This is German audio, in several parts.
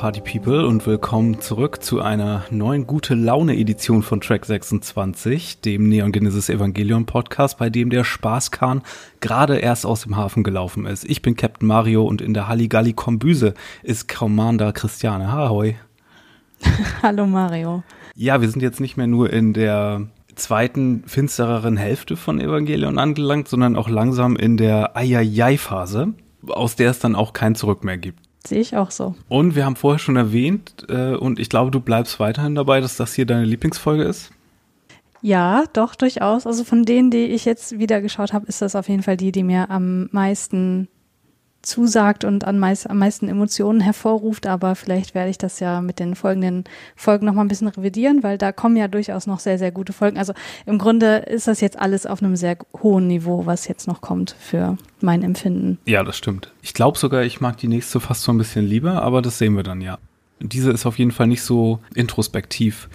Party People und willkommen zurück zu einer neuen gute Laune Edition von Track 26, dem Neon Genesis Evangelion Podcast, bei dem der Spaßkahn gerade erst aus dem Hafen gelaufen ist. Ich bin Captain Mario und in der Halligalli Kombüse ist Commander Christiane. Ahoi. Hallo Mario. Ja, wir sind jetzt nicht mehr nur in der zweiten finstereren Hälfte von Evangelion angelangt, sondern auch langsam in der Ayayay-Phase, aus der es dann auch kein Zurück mehr gibt. Sehe ich auch so. Und wir haben vorher schon erwähnt, äh, und ich glaube, du bleibst weiterhin dabei, dass das hier deine Lieblingsfolge ist. Ja, doch, durchaus. Also von denen, die ich jetzt wieder geschaut habe, ist das auf jeden Fall die, die mir am meisten zusagt und an meist, am meisten Emotionen hervorruft, aber vielleicht werde ich das ja mit den folgenden Folgen noch mal ein bisschen revidieren, weil da kommen ja durchaus noch sehr, sehr gute Folgen. Also im Grunde ist das jetzt alles auf einem sehr hohen Niveau, was jetzt noch kommt für mein Empfinden. Ja, das stimmt. Ich glaube sogar, ich mag die nächste fast so ein bisschen lieber, aber das sehen wir dann ja. Diese ist auf jeden Fall nicht so introspektiv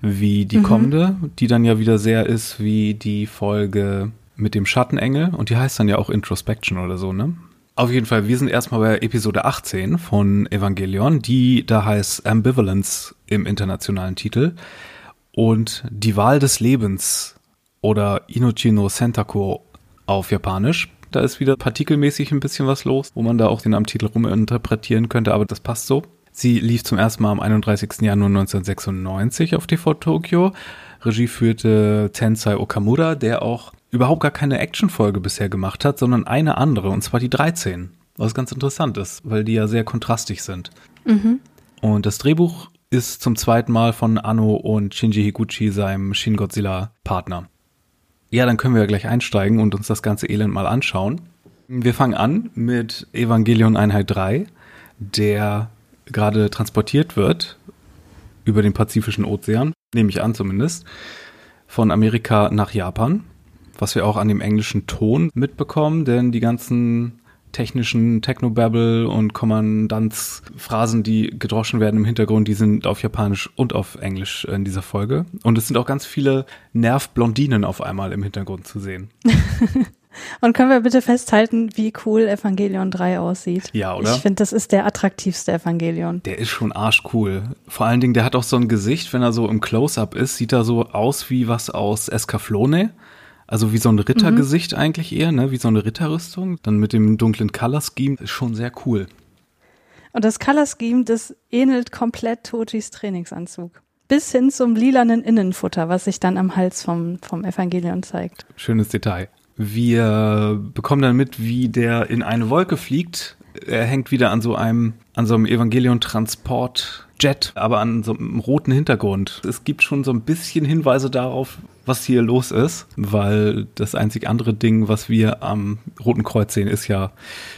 wie die mhm. kommende, die dann ja wieder sehr ist wie die Folge mit dem Schattenengel und die heißt dann ja auch Introspection oder so, ne? Auf jeden Fall, wir sind erstmal bei Episode 18 von Evangelion, die da heißt Ambivalence im internationalen Titel. Und die Wahl des Lebens oder Inochi no Sentako auf Japanisch. Da ist wieder partikelmäßig ein bisschen was los, wo man da auch den am Titel ruminterpretieren könnte, aber das passt so. Sie lief zum ersten Mal am 31. Januar 1996 auf TV Tokyo. Regie führte Tensai Okamura, der auch überhaupt gar keine Actionfolge bisher gemacht hat, sondern eine andere, und zwar die 13. Was ganz interessant ist, weil die ja sehr kontrastig sind. Mhm. Und das Drehbuch ist zum zweiten Mal von Anno und Shinji Higuchi, seinem Shin Godzilla-Partner. Ja, dann können wir ja gleich einsteigen und uns das ganze Elend mal anschauen. Wir fangen an mit Evangelion Einheit 3, der gerade transportiert wird über den Pazifischen Ozean, nehme ich an zumindest, von Amerika nach Japan was wir auch an dem englischen Ton mitbekommen, denn die ganzen technischen Technobabble und Kommandanzphrasen, die gedroschen werden im Hintergrund, die sind auf Japanisch und auf Englisch in dieser Folge. Und es sind auch ganz viele Nervblondinen auf einmal im Hintergrund zu sehen. und können wir bitte festhalten, wie cool Evangelion 3 aussieht? Ja, oder? Ich finde, das ist der attraktivste Evangelion. Der ist schon arschcool. Vor allen Dingen, der hat auch so ein Gesicht, wenn er so im Close-Up ist, sieht er so aus wie was aus Escaflone. Also wie so ein Rittergesicht mhm. eigentlich eher, ne? wie so eine Ritterrüstung. Dann mit dem dunklen Color Scheme ist schon sehr cool. Und das Color Scheme, das ähnelt komplett Tojis Trainingsanzug. Bis hin zum lilanen Innenfutter, was sich dann am Hals vom, vom Evangelion zeigt. Schönes Detail. Wir bekommen dann mit, wie der in eine Wolke fliegt. Er hängt wieder an so einem, an so einem Evangelion-Transport Jet, aber an so einem roten Hintergrund. Es gibt schon so ein bisschen Hinweise darauf, was hier los ist, weil das einzig andere Ding, was wir am Roten Kreuz sehen, ist ja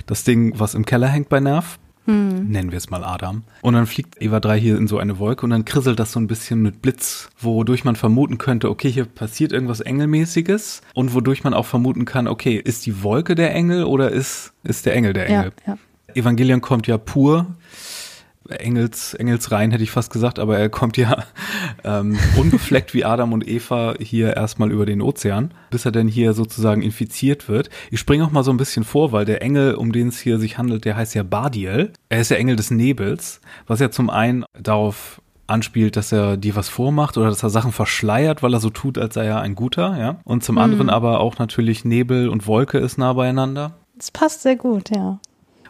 das Ding, was im Keller hängt bei Nerv. Hm. Nennen wir es mal Adam. Und dann fliegt Eva 3 hier in so eine Wolke und dann krisselt das so ein bisschen mit Blitz, wodurch man vermuten könnte, okay, hier passiert irgendwas Engelmäßiges und wodurch man auch vermuten kann, okay, ist die Wolke der Engel oder ist, ist der Engel der Engel? Ja, ja. Evangelion kommt ja pur Engels, Engels rein, hätte ich fast gesagt, aber er kommt ja ähm, unbefleckt wie Adam und Eva hier erstmal über den Ozean, bis er denn hier sozusagen infiziert wird. Ich springe auch mal so ein bisschen vor, weil der Engel, um den es hier sich handelt, der heißt ja Badiel. Er ist der Engel des Nebels, was ja zum einen darauf anspielt, dass er dir was vormacht oder dass er Sachen verschleiert, weil er so tut, als sei er ein guter, ja. Und zum mhm. anderen aber auch natürlich Nebel und Wolke ist nah beieinander. Das passt sehr gut, ja.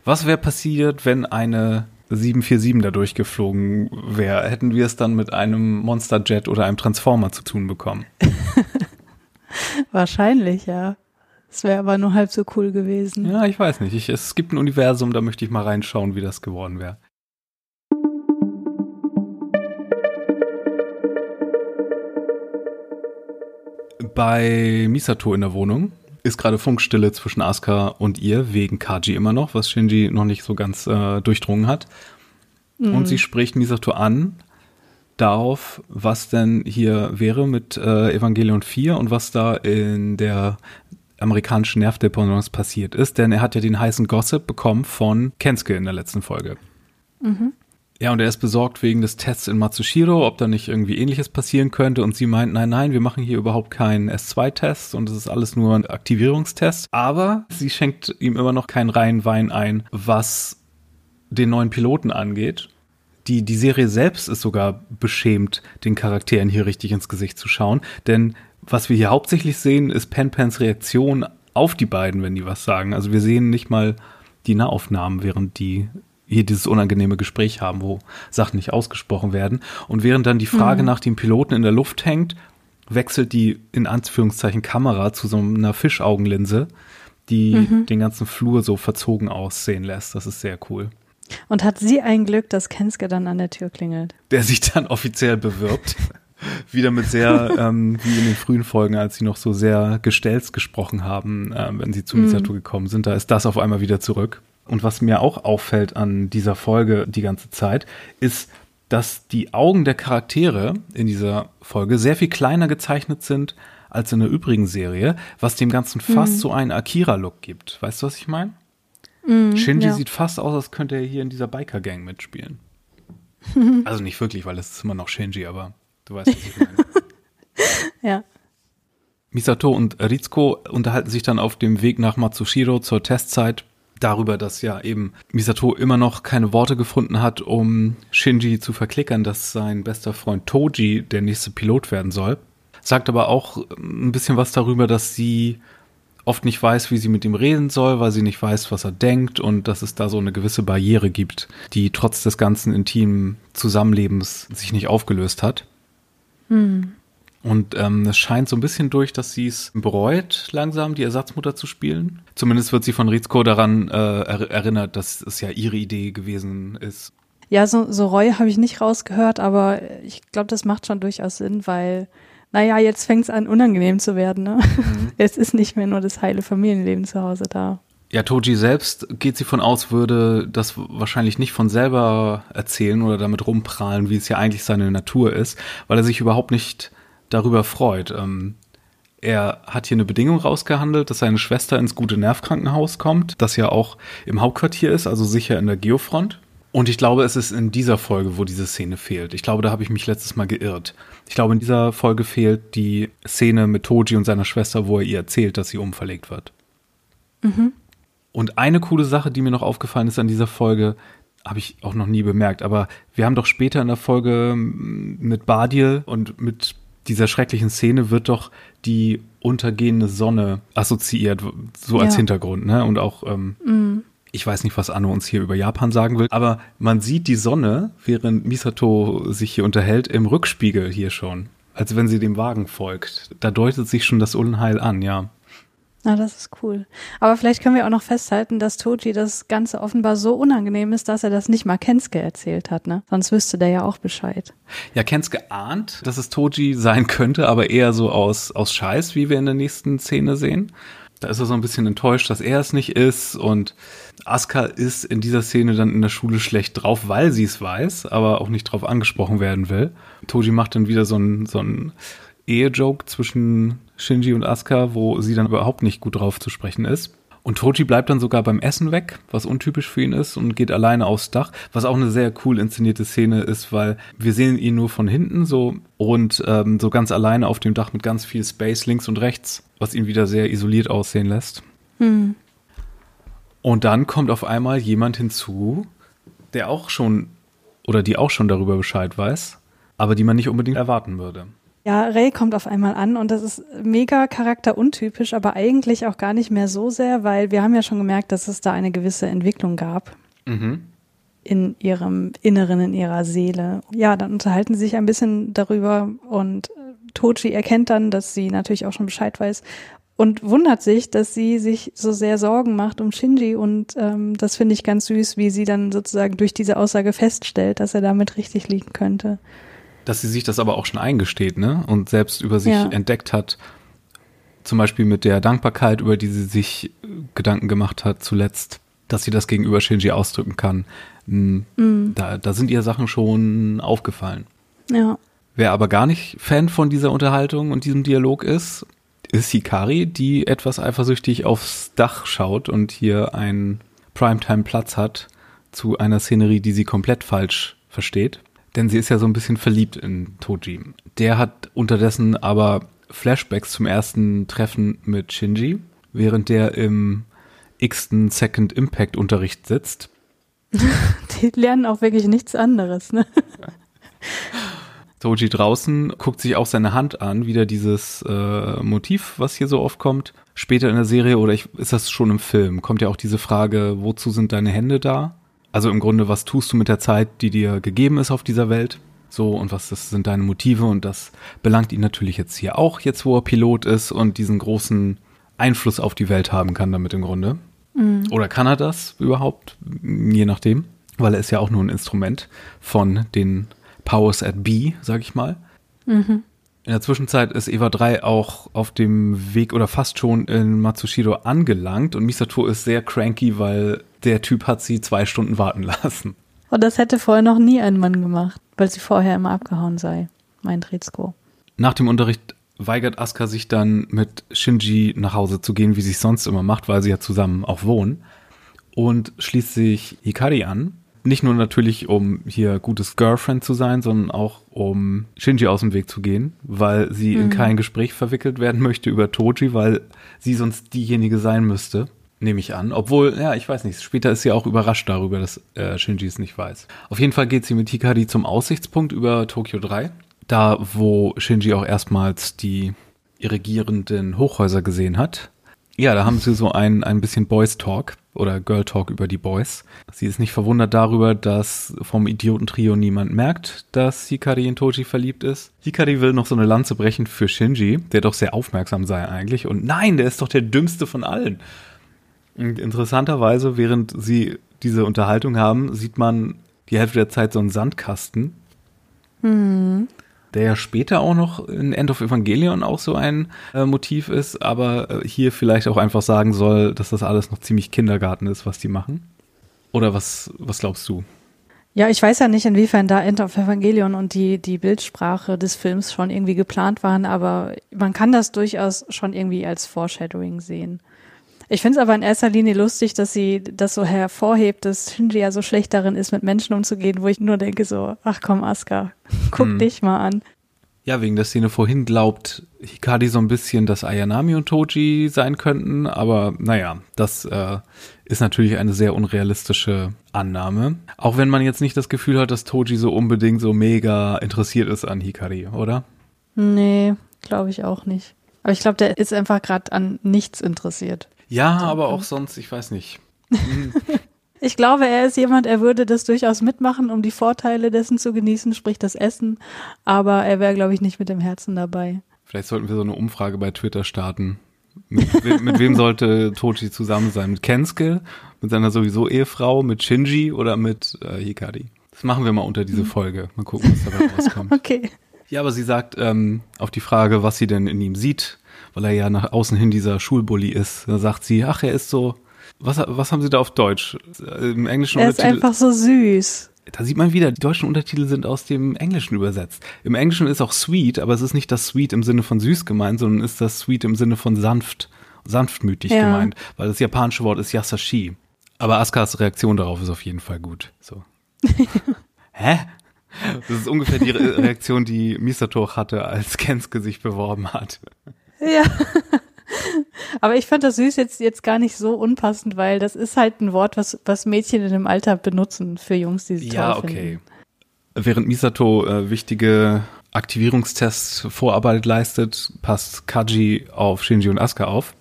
Was wäre passiert, wenn eine 747 da durchgeflogen wäre, hätten wir es dann mit einem Monsterjet oder einem Transformer zu tun bekommen. Wahrscheinlich, ja. Es wäre aber nur halb so cool gewesen. Ja, ich weiß nicht. Ich, es gibt ein Universum, da möchte ich mal reinschauen, wie das geworden wäre. Bei Misato in der Wohnung ist gerade Funkstille zwischen Asuka und ihr, wegen Kaji immer noch, was Shinji noch nicht so ganz äh, durchdrungen hat. Mhm. Und sie spricht Misato an darauf, was denn hier wäre mit äh, Evangelion 4 und was da in der amerikanischen Nervdependance passiert ist, denn er hat ja den heißen Gossip bekommen von Kensuke in der letzten Folge. Mhm. Ja, und er ist besorgt wegen des Tests in Matsushiro, ob da nicht irgendwie ähnliches passieren könnte. Und sie meint, nein, nein, wir machen hier überhaupt keinen S2-Test und es ist alles nur ein Aktivierungstest. Aber sie schenkt ihm immer noch keinen reinen Wein ein, was den neuen Piloten angeht. die, die Serie selbst ist sogar beschämt, den Charakteren hier richtig ins Gesicht zu schauen. Denn was wir hier hauptsächlich sehen, ist Pen Pens Reaktion auf die beiden, wenn die was sagen. Also wir sehen nicht mal die Nahaufnahmen, während die hier dieses unangenehme Gespräch haben, wo Sachen nicht ausgesprochen werden. Und während dann die Frage mhm. nach dem Piloten in der Luft hängt, wechselt die in Anführungszeichen Kamera zu so einer Fischaugenlinse, die mhm. den ganzen Flur so verzogen aussehen lässt. Das ist sehr cool. Und hat sie ein Glück, dass Kenske dann an der Tür klingelt? Der sich dann offiziell bewirbt. Wieder mit sehr, ähm, wie in den frühen Folgen, als sie noch so sehr gestelzt gesprochen haben, äh, wenn sie zu Misato mm. gekommen sind, da ist das auf einmal wieder zurück. Und was mir auch auffällt an dieser Folge die ganze Zeit, ist, dass die Augen der Charaktere in dieser Folge sehr viel kleiner gezeichnet sind als in der übrigen Serie, was dem Ganzen fast mm. so einen Akira-Look gibt. Weißt du, was ich meine? Mm, Shinji ja. sieht fast aus, als könnte er hier in dieser Biker-Gang mitspielen. also nicht wirklich, weil es ist immer noch Shinji, aber du weißt, was ich meine. ja. Misato und Rizko unterhalten sich dann auf dem Weg nach Matsushiro zur Testzeit darüber, dass ja eben Misato immer noch keine Worte gefunden hat, um Shinji zu verklickern, dass sein bester Freund Toji der nächste Pilot werden soll. Sagt aber auch ein bisschen was darüber, dass sie oft nicht weiß, wie sie mit ihm reden soll, weil sie nicht weiß, was er denkt und dass es da so eine gewisse Barriere gibt, die trotz des ganzen intimen Zusammenlebens sich nicht aufgelöst hat. Hm. Und ähm, es scheint so ein bisschen durch, dass sie es bereut, langsam die Ersatzmutter zu spielen. Zumindest wird sie von Rizko daran äh, er erinnert, dass es ja ihre Idee gewesen ist. Ja, so, so Reue habe ich nicht rausgehört, aber ich glaube, das macht schon durchaus Sinn, weil naja, jetzt fängt es an, unangenehm zu werden. Ne? Mhm. Es ist nicht mehr nur das heile Familienleben zu Hause da. Ja, Toji selbst geht sie von aus, würde das wahrscheinlich nicht von selber erzählen oder damit rumprahlen, wie es ja eigentlich seine Natur ist, weil er sich überhaupt nicht darüber freut. Ähm, er hat hier eine Bedingung rausgehandelt, dass seine Schwester ins gute Nervkrankenhaus kommt, das ja auch im Hauptquartier ist, also sicher in der Geofront. Und ich glaube, es ist in dieser Folge, wo diese Szene fehlt. Ich glaube, da habe ich mich letztes Mal geirrt. Ich glaube, in dieser Folge fehlt die Szene mit Toji und seiner Schwester, wo er ihr erzählt, dass sie umverlegt wird. Mhm. Und eine coole Sache, die mir noch aufgefallen ist an dieser Folge, habe ich auch noch nie bemerkt, aber wir haben doch später in der Folge mit Badie und mit dieser schrecklichen Szene wird doch die untergehende Sonne assoziiert, so als ja. Hintergrund, ne? Und auch ähm, mhm ich weiß nicht, was Anno uns hier über Japan sagen will, aber man sieht die Sonne, während Misato sich hier unterhält, im Rückspiegel hier schon. Als wenn sie dem Wagen folgt. Da deutet sich schon das Unheil an, ja. Na, das ist cool. Aber vielleicht können wir auch noch festhalten, dass Toji das Ganze offenbar so unangenehm ist, dass er das nicht mal Kensuke erzählt hat, ne? Sonst wüsste der ja auch Bescheid. Ja, Kensuke ahnt, dass es Toji sein könnte, aber eher so aus, aus Scheiß, wie wir in der nächsten Szene sehen. Da ist er so ein bisschen enttäuscht, dass er es nicht ist. Und Asuka ist in dieser Szene dann in der Schule schlecht drauf, weil sie es weiß, aber auch nicht drauf angesprochen werden will. Toji macht dann wieder so ein, so ein Ehe-Joke zwischen Shinji und Asuka, wo sie dann überhaupt nicht gut drauf zu sprechen ist. Und Toji bleibt dann sogar beim Essen weg, was untypisch für ihn ist, und geht alleine aufs Dach, was auch eine sehr cool inszenierte Szene ist, weil wir sehen ihn nur von hinten so und ähm, so ganz alleine auf dem Dach mit ganz viel Space links und rechts, was ihn wieder sehr isoliert aussehen lässt. Hm. Und dann kommt auf einmal jemand hinzu, der auch schon oder die auch schon darüber Bescheid weiß, aber die man nicht unbedingt erwarten würde. Ja, Ray kommt auf einmal an und das ist mega charakteruntypisch, aber eigentlich auch gar nicht mehr so sehr, weil wir haben ja schon gemerkt, dass es da eine gewisse Entwicklung gab. Mhm. In ihrem Inneren, in ihrer Seele. Ja, dann unterhalten sie sich ein bisschen darüber und Tochi erkennt dann, dass sie natürlich auch schon Bescheid weiß und wundert sich, dass sie sich so sehr Sorgen macht um Shinji und ähm, das finde ich ganz süß, wie sie dann sozusagen durch diese Aussage feststellt, dass er damit richtig liegen könnte dass sie sich das aber auch schon eingesteht, ne? Und selbst über sich ja. entdeckt hat. Zum Beispiel mit der Dankbarkeit, über die sie sich äh, Gedanken gemacht hat zuletzt, dass sie das gegenüber Shinji ausdrücken kann. Hm, mhm. Da, da sind ihr Sachen schon aufgefallen. Ja. Wer aber gar nicht Fan von dieser Unterhaltung und diesem Dialog ist, ist Hikari, die etwas eifersüchtig aufs Dach schaut und hier einen Primetime-Platz hat zu einer Szenerie, die sie komplett falsch versteht. Denn sie ist ja so ein bisschen verliebt in Toji. Der hat unterdessen aber Flashbacks zum ersten Treffen mit Shinji, während der im x-ten Second Impact Unterricht sitzt. die lernen auch wirklich nichts anderes, ne? Toji draußen guckt sich auch seine Hand an, wieder dieses äh, Motiv, was hier so oft kommt. Später in der Serie oder ich, ist das schon im Film, kommt ja auch diese Frage, wozu sind deine Hände da? Also im Grunde, was tust du mit der Zeit, die dir gegeben ist auf dieser Welt? So, und was das sind deine Motive? Und das belangt ihn natürlich jetzt hier auch, jetzt wo er Pilot ist und diesen großen Einfluss auf die Welt haben kann damit im Grunde. Mhm. Oder kann er das überhaupt? Je nachdem. Weil er ist ja auch nur ein Instrument von den Powers at B, sag ich mal. Mhm. In der Zwischenzeit ist Eva 3 auch auf dem Weg oder fast schon in Matsushiro angelangt und Misato ist sehr cranky, weil der Typ hat sie zwei Stunden warten lassen. Und das hätte vorher noch nie ein Mann gemacht, weil sie vorher immer abgehauen sei, mein Rizko. Nach dem Unterricht weigert Asuka sich dann mit Shinji nach Hause zu gehen, wie sie es sonst immer macht, weil sie ja zusammen auch wohnen. Und schließt sich Hikari an, nicht nur natürlich, um hier gutes Girlfriend zu sein, sondern auch um Shinji aus dem Weg zu gehen, weil sie mhm. in kein Gespräch verwickelt werden möchte über Toji, weil sie sonst diejenige sein müsste, nehme ich an. Obwohl, ja, ich weiß nicht, später ist sie auch überrascht darüber, dass äh, Shinji es nicht weiß. Auf jeden Fall geht sie mit Hikari zum Aussichtspunkt über Tokio 3, da wo Shinji auch erstmals die irrigierenden Hochhäuser gesehen hat. Ja, da haben sie so ein, ein bisschen Boys Talk oder Girl Talk über die Boys. Sie ist nicht verwundert darüber, dass vom Idiotentrio niemand merkt, dass Hikari in Toji verliebt ist. Hikari will noch so eine Lanze brechen für Shinji, der doch sehr aufmerksam sei eigentlich. Und nein, der ist doch der dümmste von allen. Und interessanterweise, während sie diese Unterhaltung haben, sieht man die Hälfte der Zeit so einen Sandkasten. Mhm der ja später auch noch in End of Evangelion auch so ein äh, Motiv ist, aber äh, hier vielleicht auch einfach sagen soll, dass das alles noch ziemlich Kindergarten ist, was die machen. Oder was, was glaubst du? Ja, ich weiß ja nicht, inwiefern da End of Evangelion und die, die Bildsprache des Films schon irgendwie geplant waren, aber man kann das durchaus schon irgendwie als Foreshadowing sehen. Ich finde es aber in erster Linie lustig, dass sie das so hervorhebt, dass Shinji ja so schlecht darin ist, mit Menschen umzugehen, wo ich nur denke so, ach komm, Asuka, guck hm. dich mal an. Ja, wegen der Szene vorhin glaubt Hikari so ein bisschen, dass Ayanami und Toji sein könnten, aber naja, das äh, ist natürlich eine sehr unrealistische Annahme. Auch wenn man jetzt nicht das Gefühl hat, dass Toji so unbedingt so mega interessiert ist an Hikari, oder? Nee, glaube ich auch nicht. Aber ich glaube, der ist einfach gerade an nichts interessiert. Ja, aber auch sonst, ich weiß nicht. Ich glaube, er ist jemand, er würde das durchaus mitmachen, um die Vorteile dessen zu genießen, sprich das Essen. Aber er wäre, glaube ich, nicht mit dem Herzen dabei. Vielleicht sollten wir so eine Umfrage bei Twitter starten. Mit, we mit wem sollte Tochi zusammen sein? Mit Kensuke, mit seiner sowieso Ehefrau, mit Shinji oder mit äh, Hikari? Das machen wir mal unter diese Folge. Mal gucken, was dabei rauskommt. okay. Ja, aber sie sagt ähm, auf die Frage, was sie denn in ihm sieht, weil er ja nach außen hin dieser Schulbully ist. Da sagt sie, ach, er ist so. Was, was haben sie da auf Deutsch? Im Englischen Er ist einfach so süß. Da sieht man wieder, die deutschen Untertitel sind aus dem Englischen übersetzt. Im Englischen ist auch sweet, aber es ist nicht das sweet im Sinne von süß gemeint, sondern ist das sweet im Sinne von sanft, sanftmütig ja. gemeint, weil das japanische Wort ist yasashi. Aber Askas Reaktion darauf ist auf jeden Fall gut. So. Hä? Das ist ungefähr die Reaktion, die Misato hatte, als Kensuke sich beworben hat. Ja. Aber ich fand das süß jetzt, jetzt gar nicht so unpassend, weil das ist halt ein Wort, was, was Mädchen in dem Alter benutzen für Jungs, die sie Ja, okay. Finden. Während Misato äh, wichtige Aktivierungstests Vorarbeit leistet, passt Kaji auf Shinji und Asuka auf.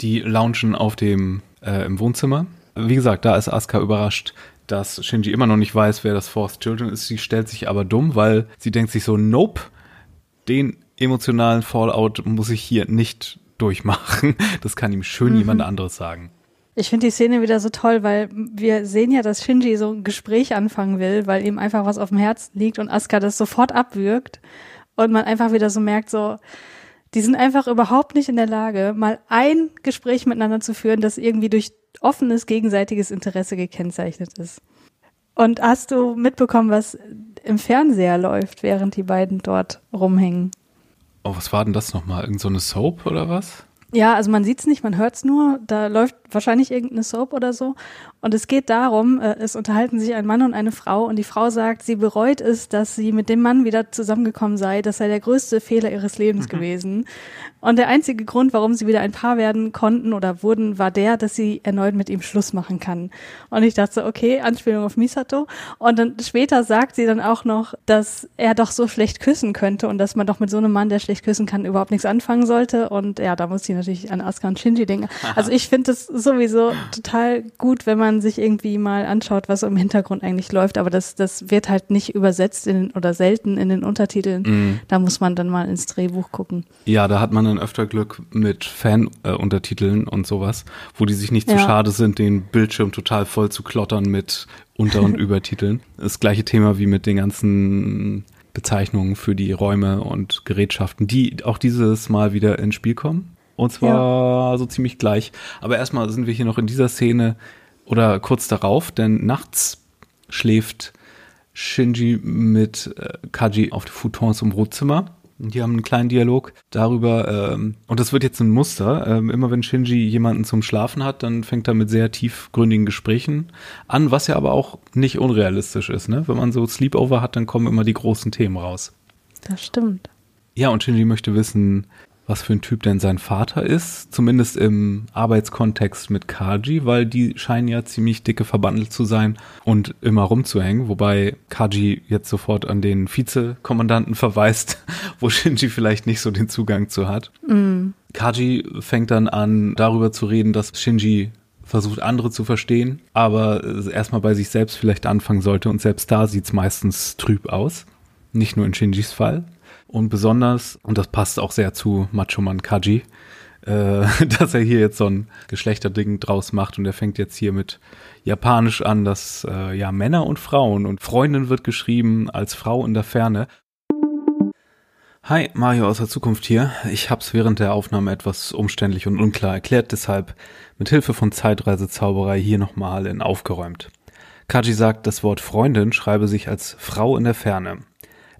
Die launchen auf dem äh, im Wohnzimmer. Wie gesagt, da ist Asuka überrascht, dass Shinji immer noch nicht weiß, wer das Fourth Children ist. Sie stellt sich aber dumm, weil sie denkt sich so, nope, den emotionalen Fallout muss ich hier nicht durchmachen. Das kann ihm schön mhm. jemand anderes sagen. Ich finde die Szene wieder so toll, weil wir sehen ja, dass Shinji so ein Gespräch anfangen will, weil ihm einfach was auf dem Herzen liegt und Asuka das sofort abwürgt und man einfach wieder so merkt, so, die sind einfach überhaupt nicht in der Lage, mal ein Gespräch miteinander zu führen, das irgendwie durch offenes gegenseitiges Interesse gekennzeichnet ist. Und hast du mitbekommen, was im Fernseher läuft, während die beiden dort rumhängen? Oh, was war denn das nochmal? Irgend so eine Soap oder was? Ja, also man sieht es nicht, man hört es nur. Da läuft wahrscheinlich irgendeine Soap oder so. Und es geht darum, äh, es unterhalten sich ein Mann und eine Frau und die Frau sagt, sie bereut es, dass sie mit dem Mann wieder zusammengekommen sei. Das sei der größte Fehler ihres Lebens mhm. gewesen. Und der einzige Grund, warum sie wieder ein Paar werden konnten oder wurden, war der, dass sie erneut mit ihm Schluss machen kann. Und ich dachte so, okay, Anspielung auf Misato. Und dann später sagt sie dann auch noch, dass er doch so schlecht küssen könnte und dass man doch mit so einem Mann, der schlecht küssen kann, überhaupt nichts anfangen sollte. Und ja, da muss ich natürlich an Asuka und Shinji denken. Also ich finde es sowieso total gut, wenn man sich irgendwie mal anschaut, was im Hintergrund eigentlich läuft. Aber das, das wird halt nicht übersetzt in oder selten in den Untertiteln. Mhm. Da muss man dann mal ins Drehbuch gucken. Ja, da hat man dann öfter Glück mit Fan-Untertiteln und sowas, wo die sich nicht zu ja. schade sind, den Bildschirm total voll zu klottern mit Unter- und Übertiteln. Das gleiche Thema wie mit den ganzen Bezeichnungen für die Räume und Gerätschaften, die auch dieses Mal wieder ins Spiel kommen. Und zwar ja. so ziemlich gleich. Aber erstmal sind wir hier noch in dieser Szene oder kurz darauf, denn nachts schläft Shinji mit äh, Kaji auf die Futons im Wohnzimmer. Die haben einen kleinen Dialog darüber, ähm, und das wird jetzt ein Muster. Ähm, immer wenn Shinji jemanden zum Schlafen hat, dann fängt er mit sehr tiefgründigen Gesprächen an, was ja aber auch nicht unrealistisch ist. Ne? Wenn man so Sleepover hat, dann kommen immer die großen Themen raus. Das stimmt. Ja, und Shinji möchte wissen, was für ein Typ denn sein Vater ist, zumindest im Arbeitskontext mit Kaji, weil die scheinen ja ziemlich dicke verbandelt zu sein und immer rumzuhängen, wobei Kaji jetzt sofort an den Vizekommandanten verweist, wo Shinji vielleicht nicht so den Zugang zu hat. Mm. Kaji fängt dann an, darüber zu reden, dass Shinji versucht, andere zu verstehen, aber erstmal bei sich selbst vielleicht anfangen sollte und selbst da sieht es meistens trüb aus. Nicht nur in Shinjis Fall. Und besonders, und das passt auch sehr zu Macho Man Kaji, äh, dass er hier jetzt so ein Geschlechterding draus macht und er fängt jetzt hier mit Japanisch an, dass äh, ja Männer und Frauen und Freundin wird geschrieben als Frau in der Ferne. Hi, Mario aus der Zukunft hier. Ich hab's während der Aufnahme etwas umständlich und unklar erklärt, deshalb mit Hilfe von Zeitreisezauberei hier nochmal in aufgeräumt. Kaji sagt, das Wort Freundin schreibe sich als Frau in der Ferne.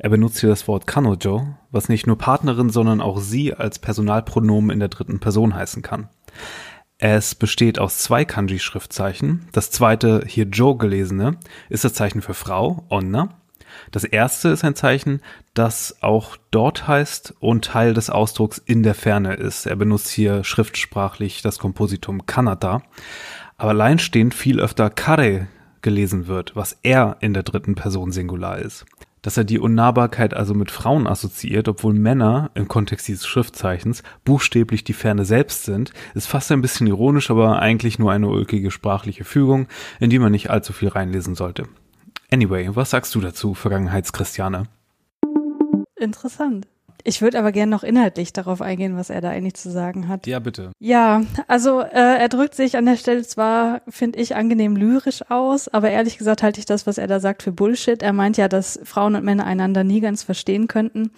Er benutzt hier das Wort Kanojo, was nicht nur Partnerin, sondern auch sie als Personalpronomen in der dritten Person heißen kann. Es besteht aus zwei Kanji-Schriftzeichen. Das zweite, hier Jo gelesene, ist das Zeichen für Frau, Onna. Das erste ist ein Zeichen, das auch dort heißt und Teil des Ausdrucks in der Ferne ist. Er benutzt hier schriftsprachlich das Kompositum Kanata. Aber alleinstehend viel öfter Kare gelesen wird, was er in der dritten Person Singular ist dass er die Unnahbarkeit also mit Frauen assoziiert, obwohl Männer im Kontext dieses Schriftzeichens buchstäblich die Ferne selbst sind, ist fast ein bisschen ironisch, aber eigentlich nur eine ulkige sprachliche Fügung, in die man nicht allzu viel reinlesen sollte. Anyway, was sagst du dazu, Vergangenheitschristiane? Interessant. Ich würde aber gerne noch inhaltlich darauf eingehen, was er da eigentlich zu sagen hat. Ja, bitte. Ja, also äh, er drückt sich an der Stelle zwar, finde ich, angenehm lyrisch aus, aber ehrlich gesagt halte ich das, was er da sagt, für Bullshit. Er meint ja, dass Frauen und Männer einander nie ganz verstehen könnten.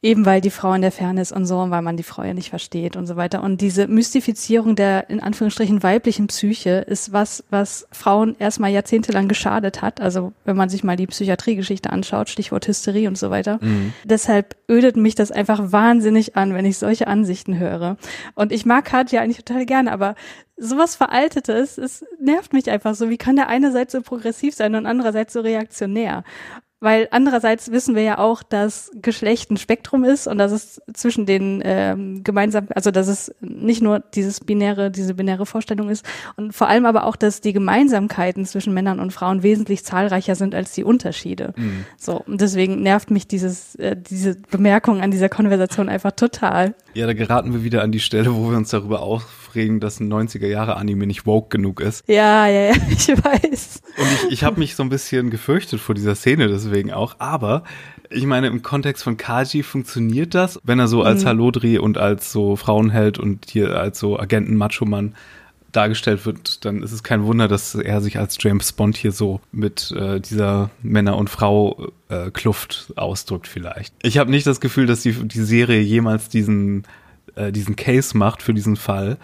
Eben weil die Frau in der Ferne ist und so, weil man die Frau ja nicht versteht und so weiter. Und diese Mystifizierung der in Anführungsstrichen weiblichen Psyche ist was, was Frauen erstmal jahrzehntelang geschadet hat. Also wenn man sich mal die Psychiatriegeschichte anschaut, Stichwort Hysterie und so weiter. Mhm. Deshalb ödet mich das einfach wahnsinnig an, wenn ich solche Ansichten höre. Und ich mag Katja eigentlich total gerne, aber sowas Veraltetes, es nervt mich einfach so. Wie kann der einerseits so progressiv sein und andererseits so reaktionär? Weil andererseits wissen wir ja auch, dass Geschlecht ein Spektrum ist und dass es zwischen den ähm, gemeinsam, also dass es nicht nur dieses binäre, diese binäre Vorstellung ist und vor allem aber auch, dass die Gemeinsamkeiten zwischen Männern und Frauen wesentlich zahlreicher sind als die Unterschiede. Mhm. So und deswegen nervt mich dieses äh, diese Bemerkung an dieser Konversation einfach total. Ja, da geraten wir wieder an die Stelle, wo wir uns darüber aufregen, dass ein 90er Jahre Anime nicht woke genug ist. Ja, ja, ja, ich weiß. Und ich, ich habe mich so ein bisschen gefürchtet vor dieser Szene, deswegen auch. Aber ich meine, im Kontext von Kaji funktioniert das, wenn er so als mhm. Hallodri und als so Frauenheld und hier als so Agenten-Macho-Mann dargestellt wird, dann ist es kein Wunder, dass er sich als James Bond hier so mit äh, dieser Männer- und Frau-Kluft äh, ausdrückt vielleicht. Ich habe nicht das Gefühl, dass die, die Serie jemals diesen, äh, diesen Case macht für diesen Fall,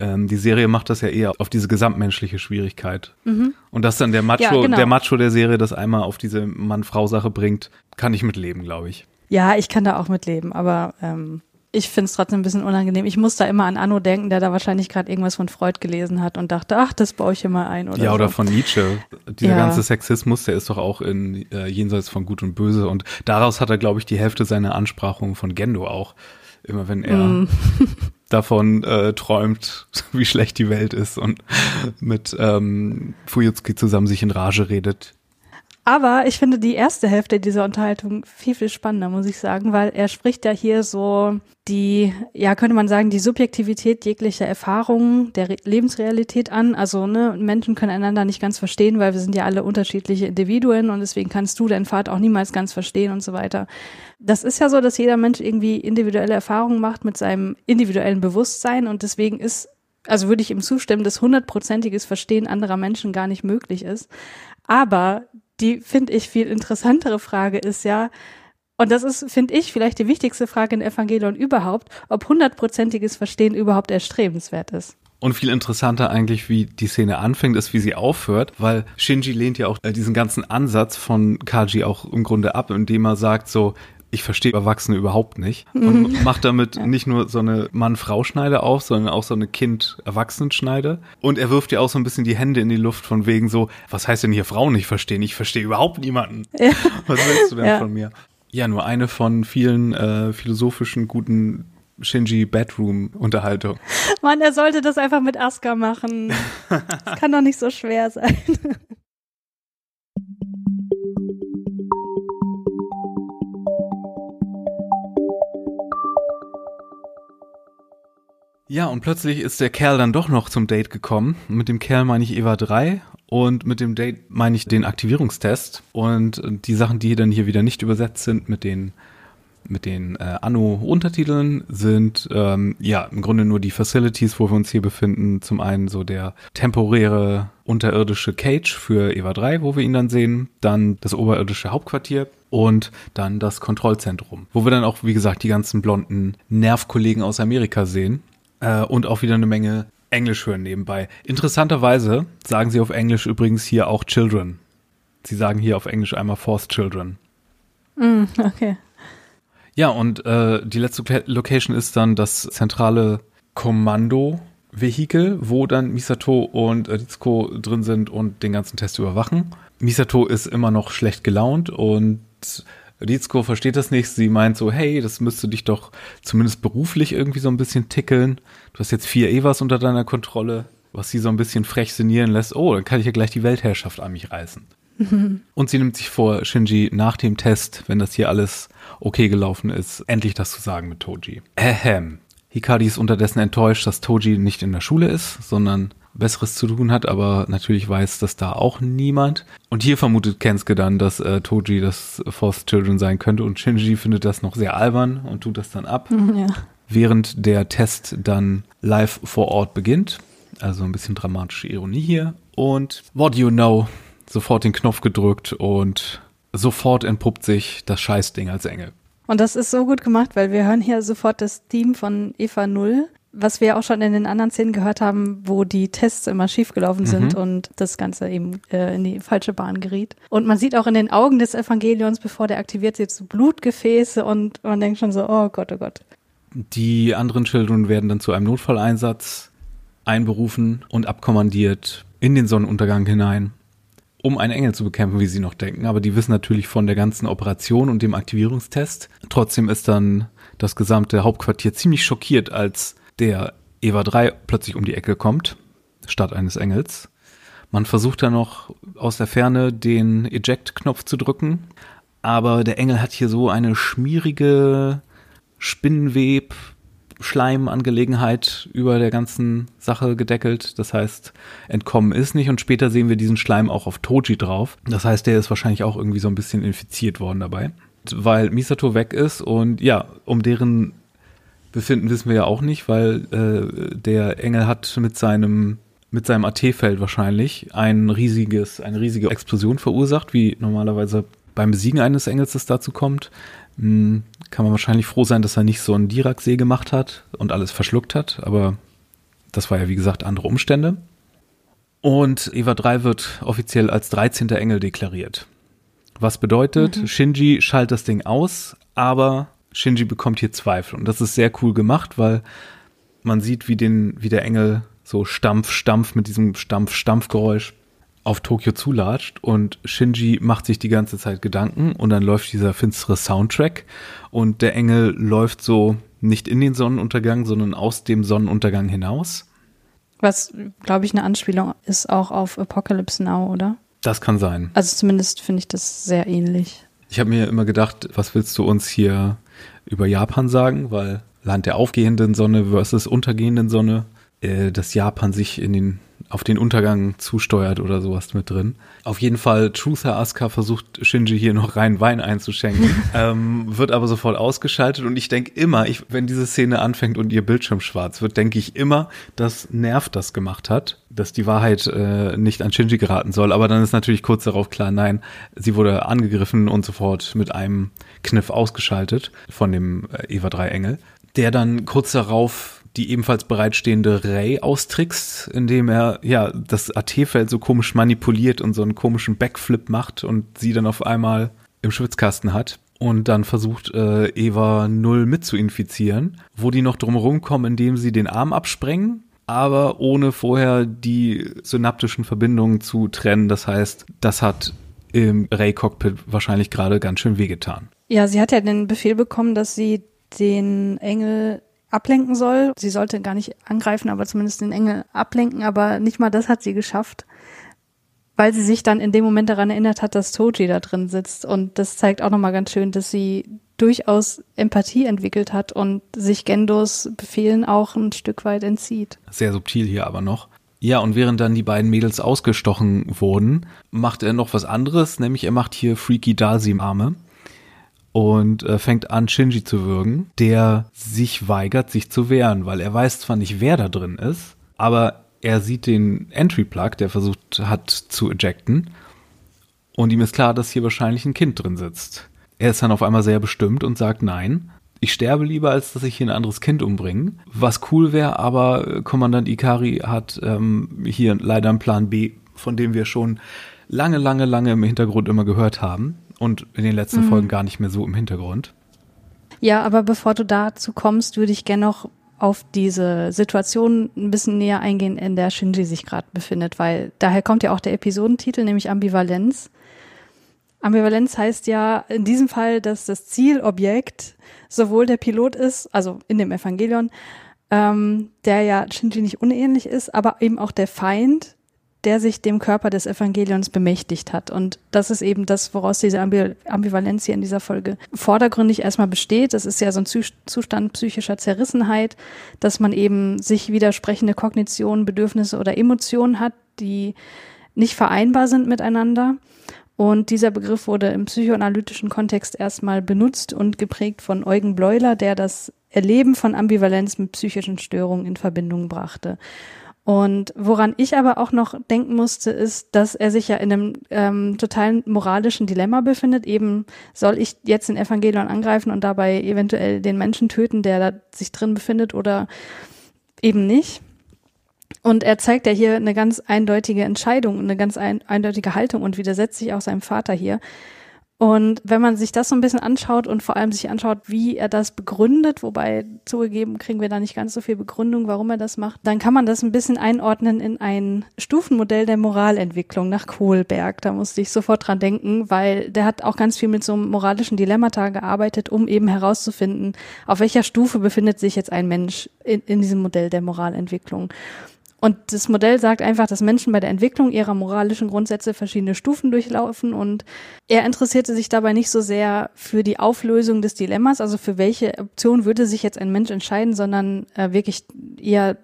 ähm, die Serie macht das ja eher auf diese gesamtmenschliche Schwierigkeit. Mhm. Und dass dann der Macho, ja, genau. der Macho der Serie das einmal auf diese Mann-Frau-Sache bringt, kann ich mitleben, glaube ich. Ja, ich kann da auch mitleben, aber ähm, ich finde es trotzdem ein bisschen unangenehm. Ich muss da immer an Anno denken, der da wahrscheinlich gerade irgendwas von Freud gelesen hat und dachte, ach, das baue ich hier mal ein. Oder ja, so. oder von Nietzsche. Dieser Ja. ganze Sexismus, der ist doch auch in äh, Jenseits von Gut und Böse. Und daraus hat er, glaube ich, die Hälfte seiner Ansprachungen von Gendo auch. Immer wenn er Mm. davon äh, träumt, wie schlecht die Welt ist und mit ähm, Fuyutsuki zusammen sich in Rage redet. Aber ich finde die erste Hälfte dieser Unterhaltung viel, viel spannender, muss ich sagen, weil er spricht ja hier so die, ja, könnte man sagen, die Subjektivität jeglicher Erfahrungen der Re Lebensrealität an. Also, ne, Menschen können einander nicht ganz verstehen, weil wir sind ja alle unterschiedliche Individuen und deswegen kannst du deinen Vater auch niemals ganz verstehen und so weiter. Das ist ja so, dass jeder Mensch irgendwie individuelle Erfahrungen macht mit seinem individuellen Bewusstsein und deswegen ist also würde ich ihm zustimmen, dass hundertprozentiges Verstehen anderer Menschen gar nicht möglich ist. Aber die, finde ich, viel interessantere Frage ist ja, und das ist, finde ich, vielleicht die wichtigste Frage in Evangelion überhaupt, ob hundertprozentiges Verstehen überhaupt erstrebenswert ist. Und viel interessanter eigentlich, wie die Szene anfängt, ist, wie sie aufhört, weil Shinji lehnt ja auch äh, diesen ganzen Ansatz von Kaji auch im Grunde ab, indem er sagt so, ich verstehe Erwachsene überhaupt nicht und macht damit nicht nur so eine Mann-Frau-Schneide auf, sondern auch so eine Kind-Erwachsenen-Schneide. Und er wirft ja auch so ein bisschen die Hände in die Luft von wegen so, was heißt denn hier Frauen nicht verstehen? Ich verstehe überhaupt niemanden. Ja. Was willst du denn Ja. von mir? Ja, nur eine von vielen äh, philosophischen guten Shinji Bedroom Unterhaltung. Mann, er sollte das einfach mit Asuka machen. Das kann doch nicht so schwer sein. Ja, und plötzlich ist der Kerl dann doch noch zum Date gekommen. Mit dem Kerl meine ich Eva 3 und mit dem Date meine ich den Aktivierungstest und die Sachen, die dann hier wieder nicht übersetzt sind mit den mit den äh, Anno-Untertiteln sind ähm, ja im Grunde nur die Facilities, wo wir uns hier befinden. Zum einen so der temporäre unterirdische Cage für Eva 3, wo wir ihn dann sehen, dann das oberirdische Hauptquartier und dann das Kontrollzentrum, wo wir dann auch, wie gesagt, die ganzen blonden Nervkollegen aus Amerika sehen äh, und auch wieder eine Menge Englisch hören nebenbei. Interessanterweise sagen sie auf Englisch übrigens hier auch Children. Sie sagen hier auf Englisch einmal Forced Children. Mm, okay. Ja, und äh, die letzte Loca- Location ist dann das zentrale Kommando-Vehikel, wo dann Misato und Rizko drin sind und den ganzen Test überwachen. Misato ist immer noch schlecht gelaunt und Rizko versteht das nicht. Sie meint so, hey, das müsste dich doch zumindest beruflich irgendwie so ein bisschen tickeln. Du hast jetzt vier Evas unter deiner Kontrolle, was sie so ein bisschen frech sinnieren lässt. Oh, dann kann ich ja gleich die Weltherrschaft an mich reißen. Und sie nimmt sich vor, Shinji nach dem Test, wenn das hier alles okay gelaufen ist, endlich das zu sagen mit Toji. Ahem. Hikari ist unterdessen enttäuscht, dass Toji nicht in der Schule ist, sondern Besseres zu tun hat, aber natürlich weiß das da auch niemand. Und hier vermutet Kensuke dann, dass äh, Toji das Forced Children sein könnte und Shinji findet das noch sehr albern und tut das dann ab Ja. während der Test dann live vor Ort beginnt. Also ein bisschen dramatische Ironie hier. Und what do you know? Sofort den Knopf gedrückt und sofort entpuppt sich das Scheißding als Engel. Und das ist so gut gemacht, weil wir hören hier sofort das Theme von Eva Null, was wir auch schon in den anderen Szenen gehört haben, wo die Tests immer schiefgelaufen sind und das Ganze eben äh, in die falsche Bahn geriet. Und man sieht auch in den Augen des Evangelions, bevor der aktiviert wird, so Blutgefäße und man denkt schon so, oh Gott, oh Gott. Die anderen Children werden dann zu einem Notfalleinsatz einberufen und abkommandiert in den Sonnenuntergang hinein, um einen Engel zu bekämpfen, wie sie noch denken. Aber die wissen natürlich von der ganzen Operation und dem Aktivierungstest. Trotzdem ist dann das gesamte Hauptquartier ziemlich schockiert, als der Eva 3 plötzlich um die Ecke kommt, statt eines Engels. Man versucht dann noch aus der Ferne den Eject-Knopf zu drücken, aber der Engel hat hier so eine schmierige Spinnenweb, Schleimangelegenheit über der ganzen Sache gedeckelt. Das heißt, entkommen ist nicht und später sehen wir diesen Schleim auch auf Toji drauf. Das heißt, der ist wahrscheinlich auch irgendwie so ein bisschen infiziert worden dabei. Weil Misato weg ist und ja, um deren Befinden wissen wir ja auch nicht, weil äh, der Engel hat mit seinem mit seinem AT-Feld wahrscheinlich ein riesiges, eine riesige Explosion verursacht, wie normalerweise beim Besiegen eines Engels es dazu kommt. Hm, kann man wahrscheinlich froh sein, dass er nicht so einen Dirac-See gemacht hat und alles verschluckt hat, aber das war ja wie gesagt andere Umstände. Und Eva 3 wird offiziell als 13. Engel deklariert. Was bedeutet, Shinji schaltet das Ding aus, aber Shinji bekommt hier Zweifel. Und das ist sehr cool gemacht, weil man sieht, wie, den, wie der Engel so Stampf, Stampf mit diesem Stampf, Stampfgeräusch auf Tokio zulatscht und Shinji macht sich die ganze Zeit Gedanken und dann läuft dieser finstere Soundtrack und der Engel läuft so nicht in den Sonnenuntergang, sondern aus dem Sonnenuntergang hinaus. Was, glaube ich, eine Anspielung ist auch auf Apocalypse Now, oder? Das kann sein. Also zumindest finde ich das sehr ähnlich. Ich habe mir immer gedacht, was willst du uns hier über Japan sagen? Weil Land der aufgehenden Sonne versus untergehenden Sonne, äh, dass Japan sich in den auf den Untergang zusteuert oder sowas mit drin. Auf jeden Fall, Truther Asuka versucht Shinji hier noch rein Wein einzuschenken, ähm, wird aber sofort ausgeschaltet und ich denke immer, ich, wenn diese Szene anfängt und ihr Bildschirm schwarz wird, denke ich immer, dass Nerv das gemacht hat, dass die Wahrheit äh, nicht an Shinji geraten soll, aber dann ist natürlich kurz darauf klar, nein, sie wurde angegriffen und sofort mit einem Kniff ausgeschaltet von dem äh, Eva 3 Engel, der dann kurz darauf die ebenfalls bereitstehende Ray austrickst, indem er ja das AT-Feld so komisch manipuliert und so einen komischen Backflip macht und sie dann auf einmal im Schwitzkasten hat und dann versucht äh, Eva null mit zu infizieren, wo die noch drumherum kommen, indem sie den Arm absprengen, aber ohne vorher die synaptischen Verbindungen zu trennen. Das heißt, das hat im Ray-Cockpit wahrscheinlich gerade ganz schön wehgetan. Ja, sie hat ja den Befehl bekommen, dass sie den Engel ablenken soll. Sie sollte gar nicht angreifen, aber zumindest den Engel ablenken, aber nicht mal das hat sie geschafft, weil sie sich dann in dem Moment daran erinnert hat, dass Toji da drin sitzt. Und das zeigt auch nochmal ganz schön, dass sie durchaus Empathie entwickelt hat und sich Gendos Befehlen auch ein Stück weit entzieht. Sehr subtil hier aber noch. Ja, und während dann die beiden Mädels ausgestochen wurden, macht er noch was anderes, nämlich er macht hier Freaky Dalsim-Arme und äh, fängt an, Shinji zu würgen, der sich weigert, sich zu wehren, weil er weiß zwar nicht, wer da drin ist, aber er sieht den Entry-Plug, der versucht hat zu ejecten, und ihm ist klar, dass hier wahrscheinlich ein Kind drin sitzt. Er ist dann auf einmal sehr bestimmt und sagt nein. Ich sterbe lieber, als dass ich hier ein anderes Kind umbringe. Was cool wäre, aber Kommandant Ikari hat ähm, hier leider einen Plan B, von dem wir schon lange, lange, lange im Hintergrund immer gehört haben und in den letzten mhm. Folgen gar nicht mehr so im Hintergrund. Ja, aber bevor du dazu kommst, würde ich gerne noch auf diese Situation ein bisschen näher eingehen, in der Shinji sich gerade befindet, weil daher kommt ja auch der Episodentitel, nämlich Ambivalenz. Ambivalenz heißt ja in diesem Fall, dass das Zielobjekt sowohl der Pilot ist, also in dem Evangelion, ähm, der ja Shinji nicht unähnlich ist, aber eben auch der Feind, der sich dem Körper des Evangelions bemächtigt hat. Und das ist eben das, woraus diese Ambivalenz hier in dieser Folge vordergründig erstmal besteht. Das ist ja so ein Zustand psychischer Zerrissenheit, dass man eben sich widersprechende Kognitionen, Bedürfnisse oder Emotionen hat, die nicht vereinbar sind miteinander. Und dieser Begriff wurde im psychoanalytischen Kontext erstmal benutzt und geprägt von Eugen Bleuler, der das Erleben von Ambivalenz mit psychischen Störungen in Verbindung brachte. Und woran ich aber auch noch denken musste, ist, dass er sich ja in einem ähm, totalen moralischen Dilemma befindet. Eben soll ich jetzt den Evangelion angreifen und dabei eventuell den Menschen töten, der da sich drin befindet oder eben nicht. Und er zeigt ja hier eine ganz eindeutige Entscheidung, eine ganz ein, eindeutige Haltung und widersetzt sich auch seinem Vater hier. Und wenn man sich das so ein bisschen anschaut und vor allem sich anschaut, wie er das begründet, wobei zugegeben kriegen wir da nicht ganz so viel Begründung, warum er das macht, dann kann man das ein bisschen einordnen in ein Stufenmodell der Moralentwicklung nach Kohlberg. Da musste ich sofort dran denken, weil der hat auch ganz viel mit so einem moralischen Dilemmata gearbeitet, um eben herauszufinden, auf welcher Stufe befindet sich jetzt ein Mensch in, in diesem Modell der Moralentwicklung. Und das Modell sagt einfach, dass Menschen bei der Entwicklung ihrer moralischen Grundsätze verschiedene Stufen durchlaufen und er interessierte sich dabei nicht so sehr für die Auflösung des Dilemmas, also für welche Option würde sich jetzt ein Mensch entscheiden, sondern äh, wirklich eher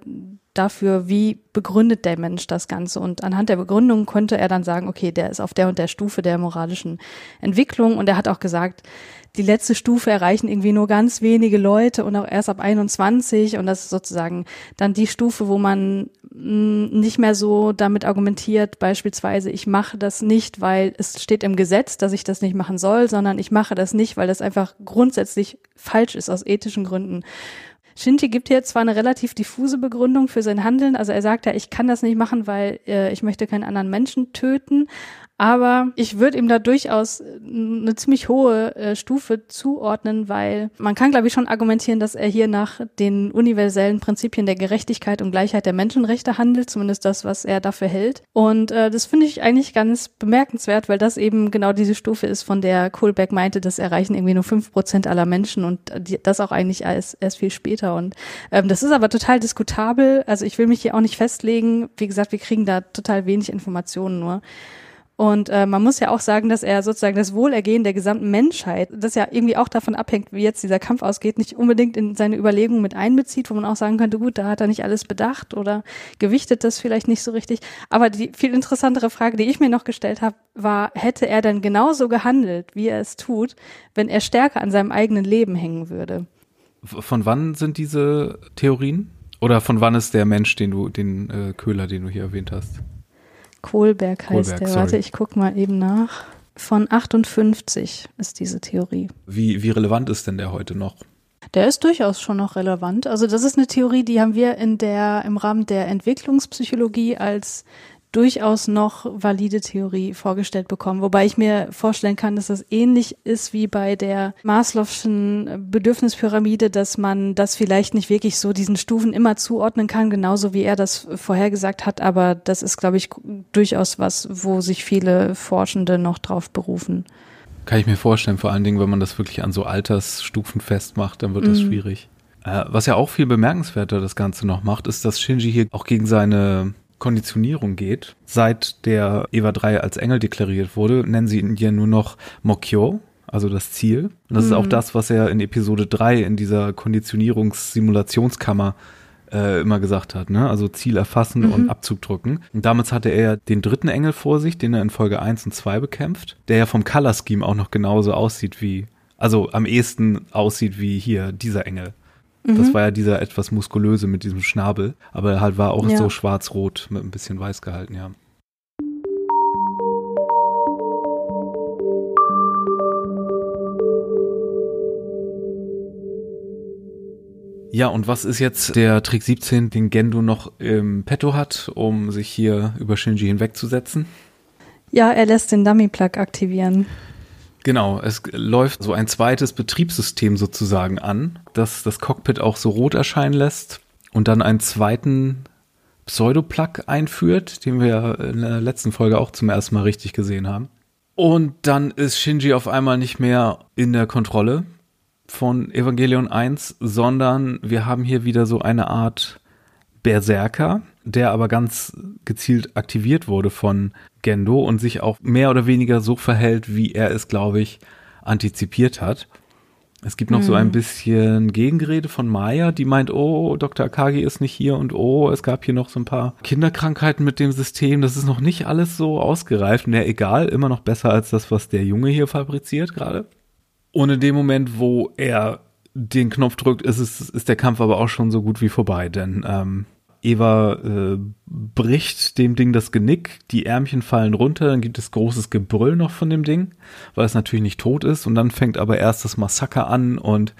dafür, wie begründet der Mensch das Ganze. Und anhand der Begründung konnte er dann sagen, okay, der ist auf der und der Stufe der moralischen Entwicklung. Und er hat auch gesagt, die letzte Stufe erreichen irgendwie nur ganz wenige Leute und auch erst ab 21 und das ist sozusagen dann die Stufe, wo man nicht mehr so damit argumentiert, beispielsweise ich mache das nicht, weil es steht im Gesetz, dass ich das nicht machen soll, sondern ich mache das nicht, weil das einfach grundsätzlich falsch ist aus ethischen Gründen. Shinji gibt hier zwar eine relativ diffuse Begründung für sein Handeln, also er sagt ja, ich kann das nicht machen, weil äh, ich möchte keinen anderen Menschen töten, Aber ich würde ihm da durchaus eine ziemlich hohe äh, Stufe zuordnen, weil man kann, glaube ich, schon argumentieren, dass er hier nach den universellen Prinzipien der Gerechtigkeit und Gleichheit der Menschenrechte handelt, zumindest das, was er dafür hält. Und äh, das finde ich eigentlich ganz bemerkenswert, weil das eben genau diese Stufe ist, von der Kohlberg meinte, das erreichen irgendwie nur fünf Prozent aller Menschen und die, das auch eigentlich erst, erst viel später. Und ähm, das ist aber total diskutabel. Also ich will mich hier auch nicht festlegen. Wie gesagt, wir kriegen da total wenig Informationen nur. Und äh, man muss ja auch sagen, dass er sozusagen das Wohlergehen der gesamten Menschheit, das ja irgendwie auch davon abhängt, wie jetzt dieser Kampf ausgeht, nicht unbedingt in seine Überlegungen mit einbezieht, wo man auch sagen könnte, gut, da hat er nicht alles bedacht oder gewichtet das vielleicht nicht so richtig. Aber die viel interessantere Frage, die ich mir noch gestellt habe, war, hätte er denn genauso gehandelt, wie er es tut, wenn er stärker an seinem eigenen Leben hängen würde? Von wann sind diese Theorien? Oder von wann ist der Mensch, den du, den äh, Köhler, den du hier erwähnt hast? Kohlberg heißt Kohlberg, der. Sorry. Warte, ich guck mal eben nach. Von 58 ist diese Theorie. Wie, wie relevant ist denn der heute noch? Der ist durchaus schon noch relevant. Also das ist eine Theorie, die haben wir in der, im Rahmen der Entwicklungspsychologie als durchaus noch valide Theorie vorgestellt bekommen. Wobei ich mir vorstellen kann, dass das ähnlich ist wie bei der Maslow'schen Bedürfnispyramide, dass man das vielleicht nicht wirklich so diesen Stufen immer zuordnen kann, genauso wie er das vorhergesagt hat. Aber das ist, glaube ich, durchaus was, wo sich viele Forschende noch drauf berufen. Kann ich mir vorstellen, vor allen Dingen, wenn man das wirklich an so Altersstufen festmacht, dann wird das mhm. schwierig. Äh, was ja auch viel bemerkenswerter das Ganze noch macht, ist, dass Shinji hier auch gegen seine Konditionierung geht. Seit der Eva 3 als Engel deklariert wurde, nennen sie ihn ja nur noch Mokyo, also das Ziel. Und das mhm. ist auch mhm. das, was er in Episode 3 in dieser Konditionierungssimulationskammer äh, immer gesagt hat, ne? Also Ziel erfassen mhm. und Abzug drücken. Und damals hatte er den dritten Engel vor sich, den er in Folge 1 und 2 bekämpft, der ja vom Color Scheme auch noch genauso aussieht wie, also am ehesten aussieht wie hier dieser Engel. Das mhm. war ja dieser etwas muskulöse mit diesem Schnabel, aber er halt war auch ja. so schwarz-rot mit ein bisschen weiß gehalten, ja. Ja, und was ist jetzt der Trick 17, den Gendo noch im Petto hat, um sich hier über Shinji hinwegzusetzen? Ja, er lässt den Dummy-Plug aktivieren. Genau, es läuft so ein zweites Betriebssystem sozusagen an, das das Cockpit auch so rot erscheinen lässt und dann einen zweiten Pseudoplug einführt, den wir in der letzten Folge auch zum ersten Mal richtig gesehen haben. Und dann ist Shinji auf einmal nicht mehr in der Kontrolle von Evangelion 1, sondern wir haben hier wieder so eine Art Berserker, der aber ganz gezielt aktiviert wurde von Gendo und sich auch mehr oder weniger so verhält, wie er es, glaube ich, antizipiert hat. Es gibt noch hm. so ein hm. bisschen Gegenrede von Maya, die meint, oh, Dr. Akagi ist nicht hier und oh, es gab hier noch so ein paar Kinderkrankheiten mit dem System. Das ist noch nicht alles so ausgereift. Na, egal, immer noch besser als das, was der Junge hier fabriziert gerade. Und in dem Moment, wo er den Knopf drückt, ist es, ist der Kampf aber auch schon so gut wie vorbei, denn ähm, Eva äh, bricht dem Ding das Genick, die Ärmchen fallen runter, dann gibt es großes Gebrüll noch von dem Ding, weil es natürlich nicht tot ist. Und dann fängt aber erst das Massaker an und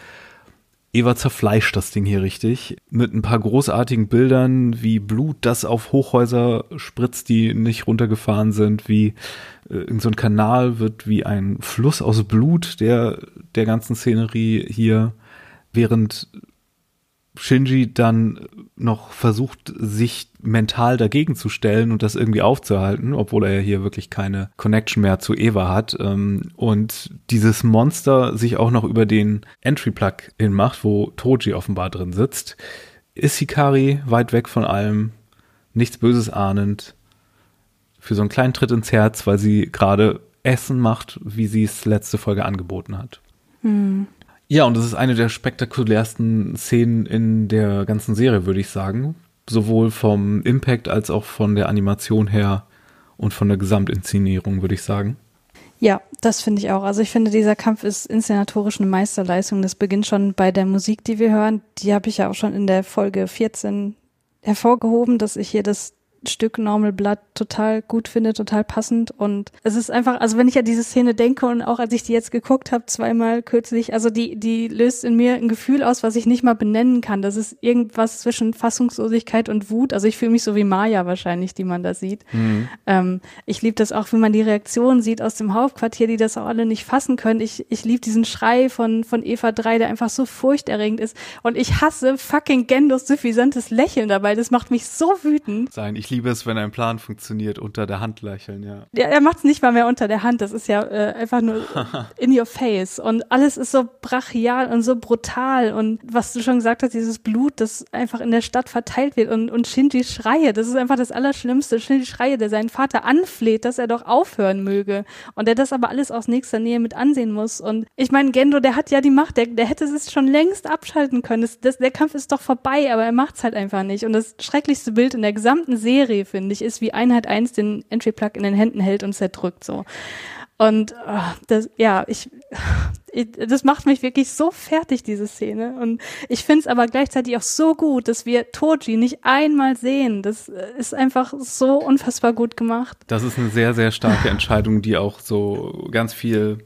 Eva zerfleischt das Ding hier richtig mit ein paar großartigen Bildern wie Blut, das auf Hochhäuser spritzt, die nicht runtergefahren sind, wie äh, so ein Kanal wird wie ein Fluss aus Blut der der ganzen Szenerie hier, während Shinji dann noch versucht, sich mental dagegen zu stellen und das irgendwie aufzuhalten, obwohl er ja hier wirklich keine Connection mehr zu Eva hat. Ähm, und dieses Monster sich auch noch über den Entry-Plug hinmacht, wo Toji offenbar drin sitzt, ist Hikari weit weg von allem, nichts Böses ahnend, für so einen kleinen Tritt ins Herz, weil sie gerade Essen macht, wie sie es letzte Folge angeboten hat. Hm. Ja, und das ist eine der spektakulärsten Szenen in der ganzen Serie, würde ich sagen. Sowohl vom Impact als auch von der Animation her und von der Gesamtinszenierung, würde ich sagen. Ja, das finde ich auch. Also ich finde, dieser Kampf ist inszenatorisch eine Meisterleistung. Das beginnt schon bei der Musik, die wir hören. Die habe ich ja auch schon in der Folge 14 hervorgehoben, dass ich hier das Stück Normal Blood total gut finde, total passend. Und es ist einfach, also wenn ich an diese Szene denke und auch als ich die jetzt geguckt habe, zweimal kürzlich, also die, die löst in mir ein Gefühl aus, was ich nicht mal benennen kann. Das ist irgendwas zwischen Fassungslosigkeit und Wut. Also ich fühle mich so wie Maya wahrscheinlich, die man da sieht. Mhm. Ähm, ich liebe das auch, wenn man die Reaktionen sieht aus dem Hauptquartier, die das auch alle nicht fassen können. Ich, ich liebe diesen Schrei von, von Eva 3, der einfach so furchterregend ist. Und ich hasse fucking Gendos suffisantes Lächeln dabei. Das macht mich so wütend. Sein. Ich liebe es, wenn ein Plan funktioniert, unter der Hand lächeln, ja. Ja, er macht es nicht mal mehr unter der Hand. Das ist ja äh, einfach nur in your face. Und alles ist so brachial und so brutal. Und was du schon gesagt hast, dieses Blut, das einfach in der Stadt verteilt wird und, und Shinji Schreie, das ist einfach das Allerschlimmste. Shinji Schreie, der seinen Vater anfleht, dass er doch aufhören möge. Und der das aber alles aus nächster Nähe mit ansehen muss. Und ich meine, Gendo, der hat ja die Macht, der, der hätte es schon längst abschalten können. Das, das, der Kampf ist doch vorbei, aber er macht es halt einfach nicht. Und das schrecklichste Bild in der gesamten Serie, finde ich, ist, wie Einheit 1 den Entry-Plug in den Händen hält und zerdrückt so. Und oh, das, ja, ich, ich, das macht mich wirklich so fertig, diese Szene. Und ich finde es aber gleichzeitig auch so gut, dass wir Toji nicht einmal sehen. Das ist einfach so unfassbar gut gemacht. Das ist eine sehr, sehr starke Entscheidung, die auch so ganz viel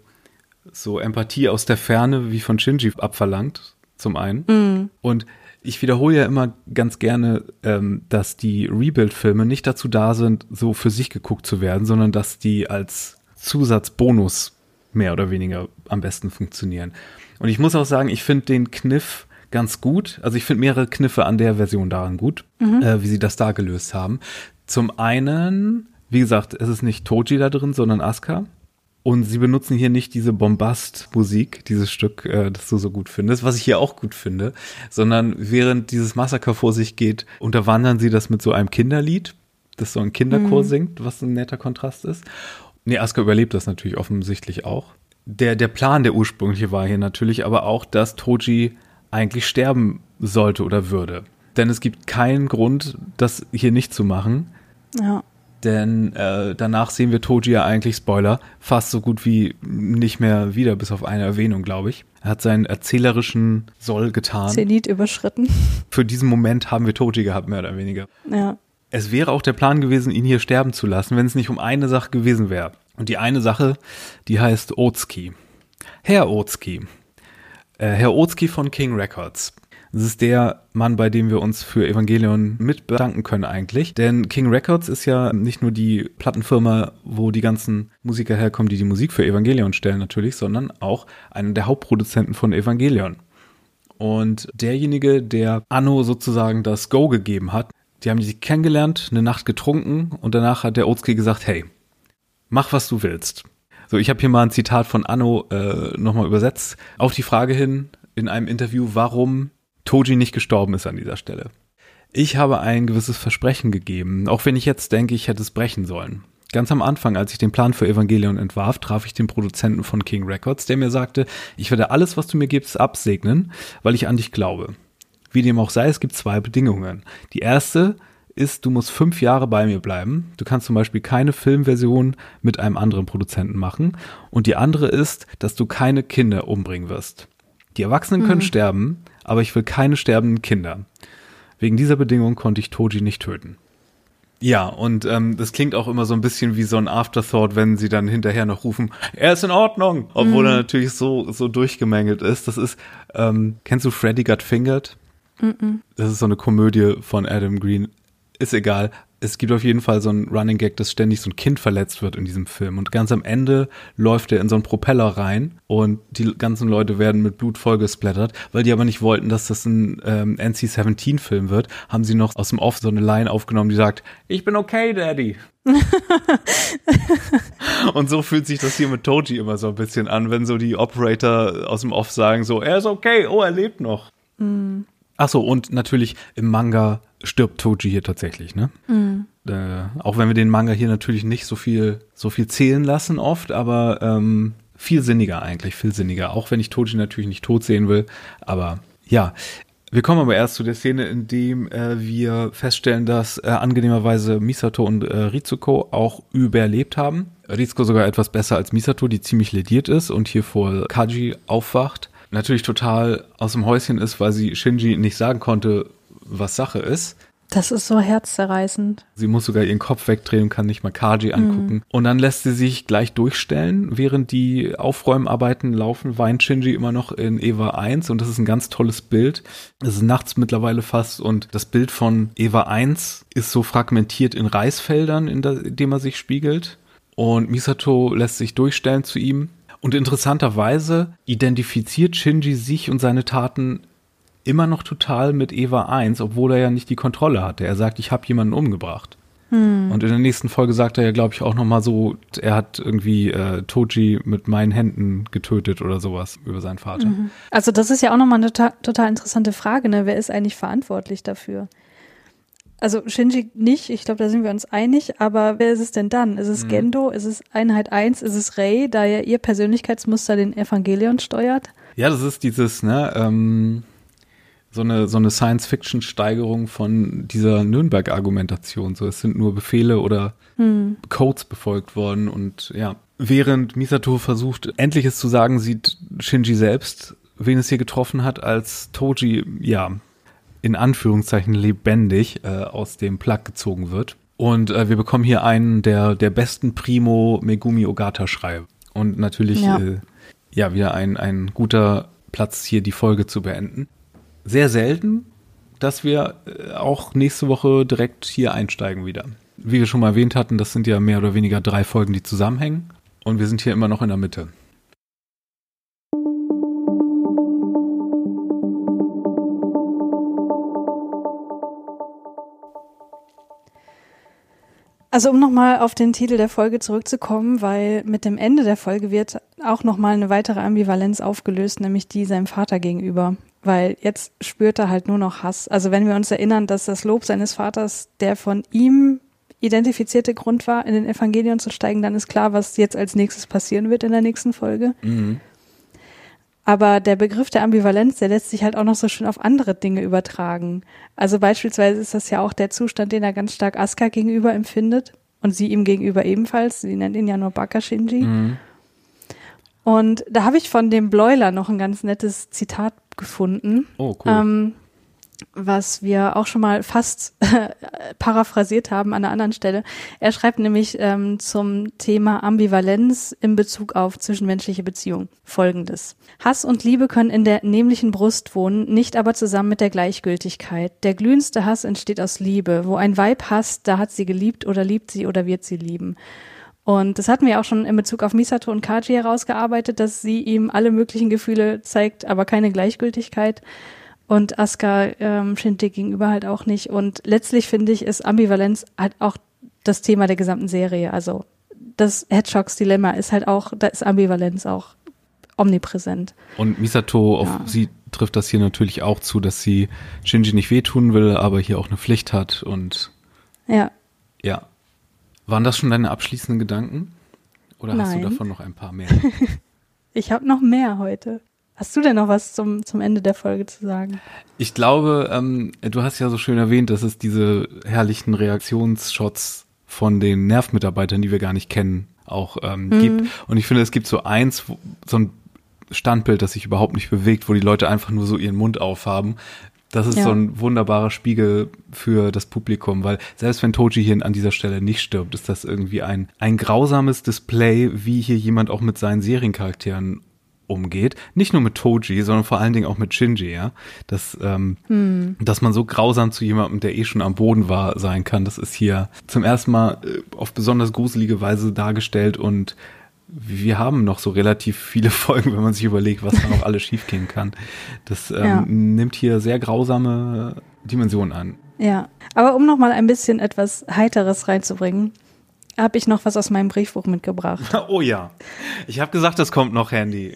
so Empathie aus der Ferne wie von Shinji abverlangt, zum einen. Mm. Und ich wiederhole ja immer ganz gerne, ähm, dass die Rebuild-Filme nicht dazu da sind, so für sich geguckt zu werden, sondern dass die als Zusatzbonus mehr oder weniger am besten funktionieren. Und ich muss auch sagen, ich finde den Kniff ganz gut. Also ich finde mehrere Kniffe an der Version daran gut, mhm. äh, wie sie das da gelöst haben. Zum einen, wie gesagt, es ist nicht Toji da drin, sondern Asuka. Und sie benutzen hier nicht diese Bombast-Musik, dieses Stück, äh, das du so gut findest, was ich hier auch gut finde, sondern während dieses Massaker vor sich geht, unterwandern sie das mit so einem Kinderlied, das so ein Kinderchor mhm. singt, was ein netter Kontrast ist. Nee, Asuka überlebt das natürlich offensichtlich auch. Der, der Plan, der ursprüngliche war hier natürlich aber auch, dass Toji eigentlich sterben sollte oder würde. Denn es gibt keinen Grund, das hier nicht zu machen. Ja. Denn äh, danach sehen wir Toji ja eigentlich, Spoiler, fast so gut wie nicht mehr wieder, bis auf eine Erwähnung, glaube ich. Er hat seinen erzählerischen Soll getan. Zenit überschritten. Für diesen Moment haben wir Toji gehabt, mehr oder weniger. Ja es wäre auch der Plan gewesen, ihn hier sterben zu lassen, wenn es nicht um eine Sache gewesen wäre. Und die eine Sache, die heißt Otski. Herr Otski. Äh, Herr Otski von King Records. Das ist der Mann, bei dem wir uns für Evangelion mit bedanken können eigentlich. Denn King Records ist ja nicht nur die Plattenfirma, wo die ganzen Musiker herkommen, die die Musik für Evangelion stellen natürlich, sondern auch einer der Hauptproduzenten von Evangelion. Und derjenige, der Anno sozusagen das Go gegeben hat, die haben sich kennengelernt, eine Nacht getrunken und danach hat der Otski gesagt, hey, mach was du willst. So, ich habe hier mal ein Zitat von Anno äh, nochmal übersetzt. Auf die Frage hin in einem Interview, warum Toji nicht gestorben ist an dieser Stelle. Ich habe ein gewisses Versprechen gegeben, auch wenn ich jetzt denke, ich hätte es brechen sollen. Ganz am Anfang, als ich den Plan für Evangelion entwarf, traf ich den Produzenten von King Records, der mir sagte, ich werde alles, was du mir gibst, absegnen, weil ich an dich glaube. Wie dem auch sei, es gibt zwei Bedingungen. Die erste ist, du musst fünf Jahre bei mir bleiben. Du kannst zum Beispiel keine Filmversion mit einem anderen Produzenten machen. Und die andere ist, dass du keine Kinder umbringen wirst. Die Erwachsenen können mhm. sterben, aber ich will keine sterbenden Kinder. Wegen dieser Bedingung konnte ich Toji nicht töten. Ja, und ähm, das klingt auch immer so ein bisschen wie so ein Afterthought, wenn sie dann hinterher noch rufen, er ist in Ordnung, obwohl mhm. er natürlich so so durchgemängelt ist. Das ist, ähm, kennst du Freddy Got Fingered? Mm Das ist so eine Komödie von Adam Green. Ist egal. Es gibt auf jeden Fall so einen Running Gag, dass ständig so ein Kind verletzt wird in diesem Film. Und ganz am Ende läuft er in so einen Propeller rein und die ganzen Leute werden mit Blut vollgesplattert. Weil die aber nicht wollten, dass das ein ähm, NC-17-Film wird, haben sie noch aus dem Off so eine Line aufgenommen, die sagt, ich bin okay, Daddy. und so fühlt sich das hier mit Toji immer so ein bisschen an, wenn so die Operator aus dem Off sagen so, er ist okay, oh, er lebt noch. Mm. Ach so, und natürlich im Manga stirbt Toji hier tatsächlich, ne? Mhm. Äh, auch wenn wir den Manga hier natürlich nicht so viel, so viel zählen lassen oft, aber ähm, viel sinniger eigentlich, viel sinniger. Auch wenn ich Toji natürlich nicht tot sehen will, aber ja. Wir kommen aber erst zu der Szene, in dem äh, wir feststellen, dass äh, angenehmerweise Misato und äh, Rizuko auch überlebt haben. Rizuko sogar etwas besser als Misato, die ziemlich lediert ist und hier vor Kaji aufwacht natürlich total aus dem Häuschen ist, weil sie Shinji nicht sagen konnte, was Sache ist. Das ist so herzzerreißend. Sie muss sogar ihren Kopf wegdrehen kann nicht mal Kaji angucken. Mhm. Und dann lässt sie sich gleich durchstellen. Während die Aufräumarbeiten laufen, weint Shinji immer noch in Eva 1 und das ist ein ganz tolles Bild. Es ist nachts mittlerweile fast und das Bild von Eva 1 ist so fragmentiert in Reisfeldern, in, dem er sich spiegelt. Und Misato lässt sich durchstellen zu ihm. Und interessanterweise identifiziert Shinji sich und seine Taten immer noch total mit Eva 1, obwohl er ja nicht die Kontrolle hatte. Er sagt, ich habe jemanden umgebracht. Hm. Und in der nächsten Folge sagt er ja, glaube ich, auch nochmal so, er hat irgendwie äh, Toji mit meinen Händen getötet oder sowas über seinen Vater. Mhm. Also das ist ja auch nochmal eine total, total interessante Frage, ne? Wer ist eigentlich verantwortlich dafür? Also Shinji nicht, ich glaube, da sind wir uns einig, aber wer ist es denn dann? Ist es mhm. Gendo? Ist es Einheit 1? Ist es Rei, da ja ihr Persönlichkeitsmuster den Evangelion steuert? Ja, das ist dieses, ne, ähm, so eine, so eine Science-Fiction-Steigerung von dieser Nürnberg-Argumentation. So, es sind nur Befehle oder hm. Codes befolgt worden und ja. Während Misato versucht, endlich es zu sagen, sieht Shinji selbst, wen es hier getroffen hat, als Toji, ja, in Anführungszeichen lebendig äh, aus dem Plug gezogen wird. Und äh, wir bekommen hier einen der, der besten Primo Megumi Ogata-Schreibe. Und natürlich, ja, äh, ja wieder ein, ein guter Platz, hier die Folge zu beenden sehr selten, dass wir äh, auch nächste Woche direkt hier einsteigen wieder. Wie wir schon mal erwähnt hatten, das sind ja mehr oder weniger drei Folgen, die zusammenhängen. Und wir sind hier immer noch in der Mitte. Also um nochmal auf den Titel der Folge zurückzukommen, weil mit dem Ende der Folge wird auch nochmal eine weitere Ambivalenz aufgelöst, nämlich die seinem Vater gegenüber weil jetzt spürt er halt nur noch Hass. Also wenn wir uns erinnern, dass das Lob seines Vaters der von ihm identifizierte Grund war, in den Evangelien zu steigen, dann ist klar, was jetzt als nächstes passieren wird in der nächsten Folge. Mhm. Aber der Begriff der Ambivalenz, der lässt sich halt auch noch so schön auf andere Dinge übertragen. Also beispielsweise ist das ja auch der Zustand, den er ganz stark Asuka gegenüber empfindet und sie ihm gegenüber ebenfalls. Sie nennt ihn ja nur Baka Shinji. Mhm. Und da habe ich von dem Bleuler noch ein ganz nettes Zitat gefunden. Oh, cool. Ähm, was wir auch schon mal fast paraphrasiert haben an einer anderen Stelle. Er schreibt nämlich ähm, zum Thema Ambivalenz in Bezug auf zwischenmenschliche Beziehungen folgendes. Hass und Liebe können in der nämlichen Brust wohnen, nicht aber zusammen mit der Gleichgültigkeit. Der glühendste Hass entsteht aus Liebe. Wo ein Weib hasst, da hat sie geliebt oder liebt sie oder wird sie lieben. Und das hatten wir auch schon in Bezug auf Misato und Kaji herausgearbeitet, dass sie ihm alle möglichen Gefühle zeigt, aber keine Gleichgültigkeit. Und Asuka ähm, Shinji gegenüber halt auch nicht. Und letztlich finde ich, ist Ambivalenz halt auch das Thema der gesamten Serie. Also das Hedgehogs Dilemma ist halt auch, da ist Ambivalenz auch omnipräsent. Und Misato, auf ja. sie trifft das hier natürlich auch zu, dass sie Shinji nicht wehtun will, aber hier auch eine Pflicht hat und ja. Ja, waren das schon deine abschließenden Gedanken? Oder Nein. hast du davon noch ein paar mehr? ich habe noch mehr heute. Hast du denn noch was zum, zum Ende der Folge zu sagen? Ich glaube, ähm, du hast ja so schön erwähnt, dass es diese herrlichen Reaktionsshots von den Nervmitarbeitern, die wir gar nicht kennen, auch ähm, mhm. gibt. Und ich finde, es gibt so eins, so ein Standbild, das sich überhaupt nicht bewegt, wo die Leute einfach nur so ihren Mund aufhaben, das ist ja. so ein wunderbarer Spiegel für das Publikum, weil selbst wenn Toji hier an dieser Stelle nicht stirbt, ist das irgendwie ein, ein grausames Display, wie hier jemand auch mit seinen Seriencharakteren umgeht. Nicht nur mit Toji, sondern vor allen Dingen auch mit Shinji, ja. Dass, ähm, hm. dass man so grausam zu jemandem, der eh schon am Boden war, sein kann, das ist hier zum ersten Mal äh, auf besonders gruselige Weise dargestellt und wir haben noch so relativ viele Folgen, wenn man sich überlegt, was da noch alles schiefgehen kann. Das ähm, ja. nimmt hier sehr grausame Dimensionen an. Ja, aber um noch mal ein bisschen etwas Heiteres reinzubringen, habe ich noch was aus meinem Briefbuch mitgebracht. Oh ja, ich habe gesagt, es kommt noch Handy.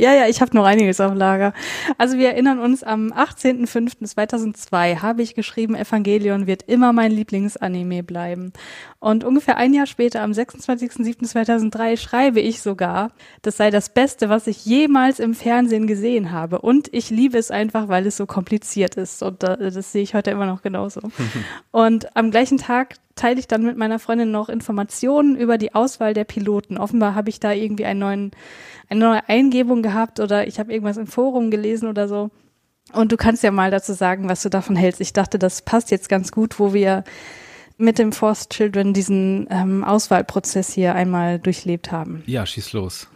Ja, ja, ich habe noch einiges auf Lager. Also wir erinnern uns, am 18.05.2002 habe ich geschrieben, Evangelion wird immer mein Lieblingsanime bleiben. Und ungefähr ein Jahr später, am 26.07.2003, schreibe ich sogar, das sei das Beste, was ich jemals im Fernsehen gesehen habe. Und ich liebe es einfach, weil es so kompliziert ist. Und das, das sehe ich heute immer noch genauso. Und am gleichen Tag teile ich dann mit meiner Freundin noch Informationen über die Auswahl der Piloten. Offenbar habe ich da irgendwie einen neuen, eine neue Eingebung gehabt oder ich habe irgendwas im Forum gelesen oder so. Und du kannst ja mal dazu sagen, was du davon hältst. Ich dachte, das passt jetzt ganz gut, wo wir mit dem Forced Children diesen ähm, Auswahlprozess hier einmal durchlebt haben. Ja, schieß los.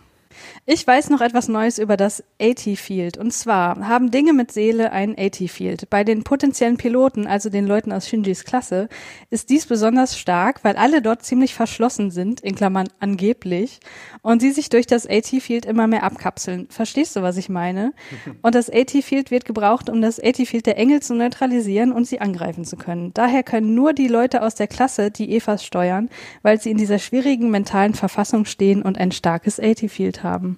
Ich weiß noch etwas Neues über das AT-Field. Und zwar haben Dinge mit Seele ein AT-Field. Bei den potenziellen Piloten, also den Leuten aus Shinjis Klasse, ist dies besonders stark, weil alle dort ziemlich verschlossen sind, in Klammern angeblich, und sie sich durch das AT-Field immer mehr abkapseln. Verstehst du, was ich meine? Und das AT-Field wird gebraucht, um das AT-Field der Engel zu neutralisieren und sie angreifen zu können. Daher können nur die Leute aus der Klasse die Evas steuern, weil sie in dieser schwierigen mentalen Verfassung stehen und ein starkes AT-Field haben.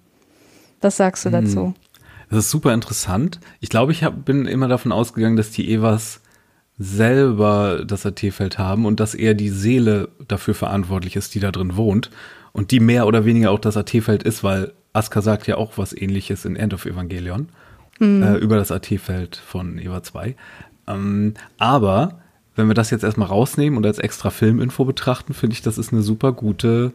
Was sagst du dazu? Hm. Das ist super interessant. Ich glaube, ich hab, bin immer davon ausgegangen, dass die Evas selber das AT-Feld haben und dass eher die Seele dafür verantwortlich ist, die da drin wohnt und die mehr oder weniger auch das AT-Feld ist, weil Aska sagt ja auch was ähnliches in End of Evangelion mhm. äh, über das AT-Feld von Eva 2. Ähm, aber wenn wir das jetzt erstmal rausnehmen und als extra Filminfo betrachten, finde ich, das ist eine super gute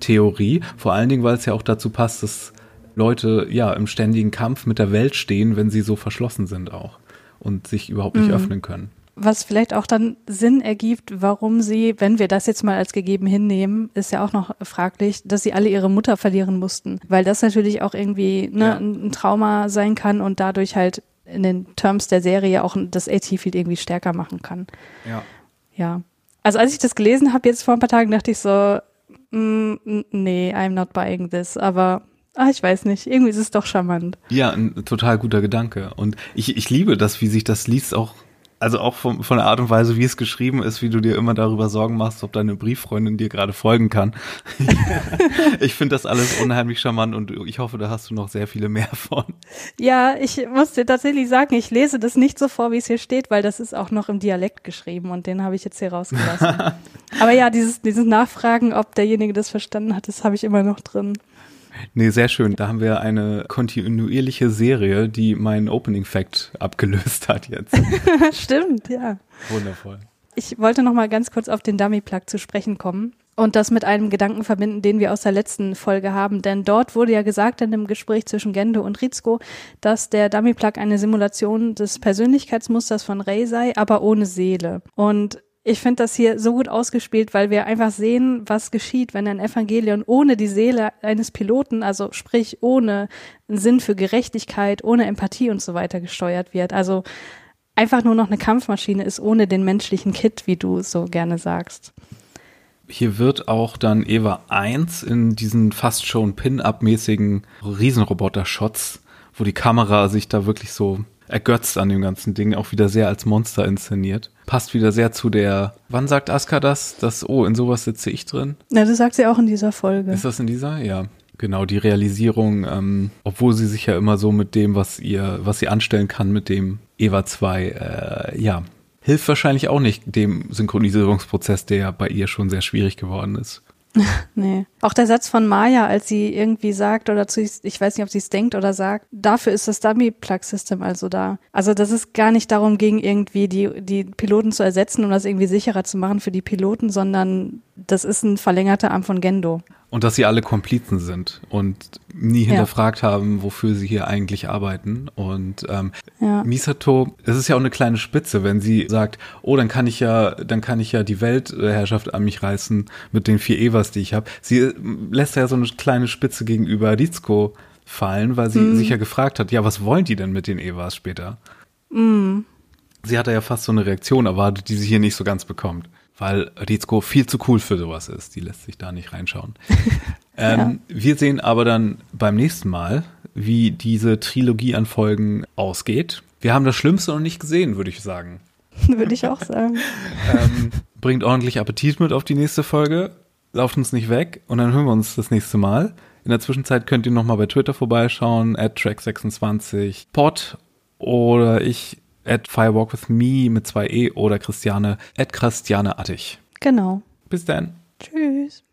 Theorie. Vor allen Dingen, weil es ja auch dazu passt, dass Leute ja im ständigen Kampf mit der Welt stehen, wenn sie so verschlossen sind auch und sich überhaupt nicht mhm. öffnen können. Was vielleicht auch dann Sinn ergibt, warum sie, wenn wir das jetzt mal als gegeben hinnehmen, ist ja auch noch fraglich, dass sie alle ihre Mutter verlieren mussten, weil das natürlich auch irgendwie ne, ja. ein Trauma sein kann und dadurch halt in den Terms der Serie auch das AT-Field irgendwie stärker machen kann. Ja. Ja. Also als ich das gelesen habe jetzt vor ein paar Tagen, dachte ich so, mm, nee, I'm not buying this. Aber Ah, ich weiß nicht. Irgendwie ist es doch charmant. Ja, ein total guter Gedanke. Und ich, ich liebe das, wie sich das liest, auch, also auch von, von der Art und Weise, wie es geschrieben ist, wie du dir immer darüber Sorgen machst, ob deine Brieffreundin dir gerade folgen kann. ich finde das alles unheimlich charmant und ich hoffe, da hast du noch sehr viele mehr von. Ja, ich muss dir tatsächlich sagen, ich lese das nicht so vor, wie es hier steht, weil das ist auch noch im Dialekt geschrieben und den habe ich jetzt hier rausgelassen. Aber ja, dieses, dieses Nachfragen, ob derjenige das verstanden hat, das habe ich immer noch drin. Nee, sehr schön. Da haben wir eine kontinuierliche Serie, die meinen Opening Fact abgelöst hat jetzt. Stimmt, ja. Wundervoll. Ich wollte noch mal ganz kurz auf den Dummy Plug zu sprechen kommen und das mit einem Gedanken verbinden, den wir aus der letzten Folge haben. Denn dort wurde ja gesagt in dem Gespräch zwischen Gendo und Rizko, dass der Dummy Plug eine Simulation des Persönlichkeitsmusters von Rey sei, aber ohne Seele. Und ich finde das hier so gut ausgespielt, weil wir einfach sehen, was geschieht, wenn ein Evangelion ohne die Seele eines Piloten, also sprich ohne Sinn für Gerechtigkeit, ohne Empathie und so weiter gesteuert wird. Also einfach nur noch eine Kampfmaschine ist ohne den menschlichen Kit, wie du so gerne sagst. Hier wird auch dann Eva 1 in diesen fast schon Pin-Up-mäßigen Riesenroboter-Shots, wo die Kamera sich da wirklich so ergötzt an dem ganzen Ding, auch wieder sehr als Monster inszeniert. Passt wieder sehr zu der, wann sagt Aska das, dass, oh, in sowas sitze ich drin? Ja, das sagt sie auch in dieser Folge. Ist das in dieser? Ja. Genau, die Realisierung, ähm, obwohl sie sich ja immer so mit dem, was ihr, was sie anstellen kann, mit dem Eva 2, äh, ja, hilft wahrscheinlich auch nicht dem Synchronisierungsprozess, der ja bei ihr schon sehr schwierig geworden ist. nee. Auch der Satz von Maya, als sie irgendwie sagt oder zu, ich weiß nicht, ob sie es denkt oder sagt, dafür ist das Dummy-Plug-System also da. Also, dass es gar nicht darum ging, irgendwie die, die Piloten zu ersetzen, um das irgendwie sicherer zu machen für die Piloten, sondern das ist ein verlängerter Arm von Gendo. Und dass sie alle Komplizen sind und nie hinterfragt ja. haben, wofür sie hier eigentlich arbeiten. Und ähm, ja. Misato, es ist ja auch eine kleine Spitze, wenn sie sagt, oh, dann kann ich ja, dann kann ich ja die Weltherrschaft an mich reißen mit den vier Evas, die ich habe. Sie äh, lässt ja so eine kleine Spitze gegenüber Rizko fallen, weil sie mhm. sich ja gefragt hat, ja, was wollen die denn mit den Evas später? Mhm. Sie hatte ja fast so eine Reaktion erwartet, die sie hier nicht so ganz bekommt weil Rizko viel zu cool für sowas ist. Die lässt sich da nicht reinschauen. ähm, ja. Wir sehen aber dann beim nächsten Mal, wie diese Trilogie an Folgen ausgeht. Wir haben das Schlimmste noch nicht gesehen, würde ich sagen. würde ich auch sagen. ähm, bringt ordentlich Appetit mit auf die nächste Folge. Lauft uns nicht weg und dann hören wir uns das nächste Mal. In der Zwischenzeit könnt ihr nochmal bei Twitter vorbeischauen, at track26 pod oder ich at Firewalk with Me mit zwei E oder Christiane at Christiane Attig. Genau. Bis dann. Tschüss.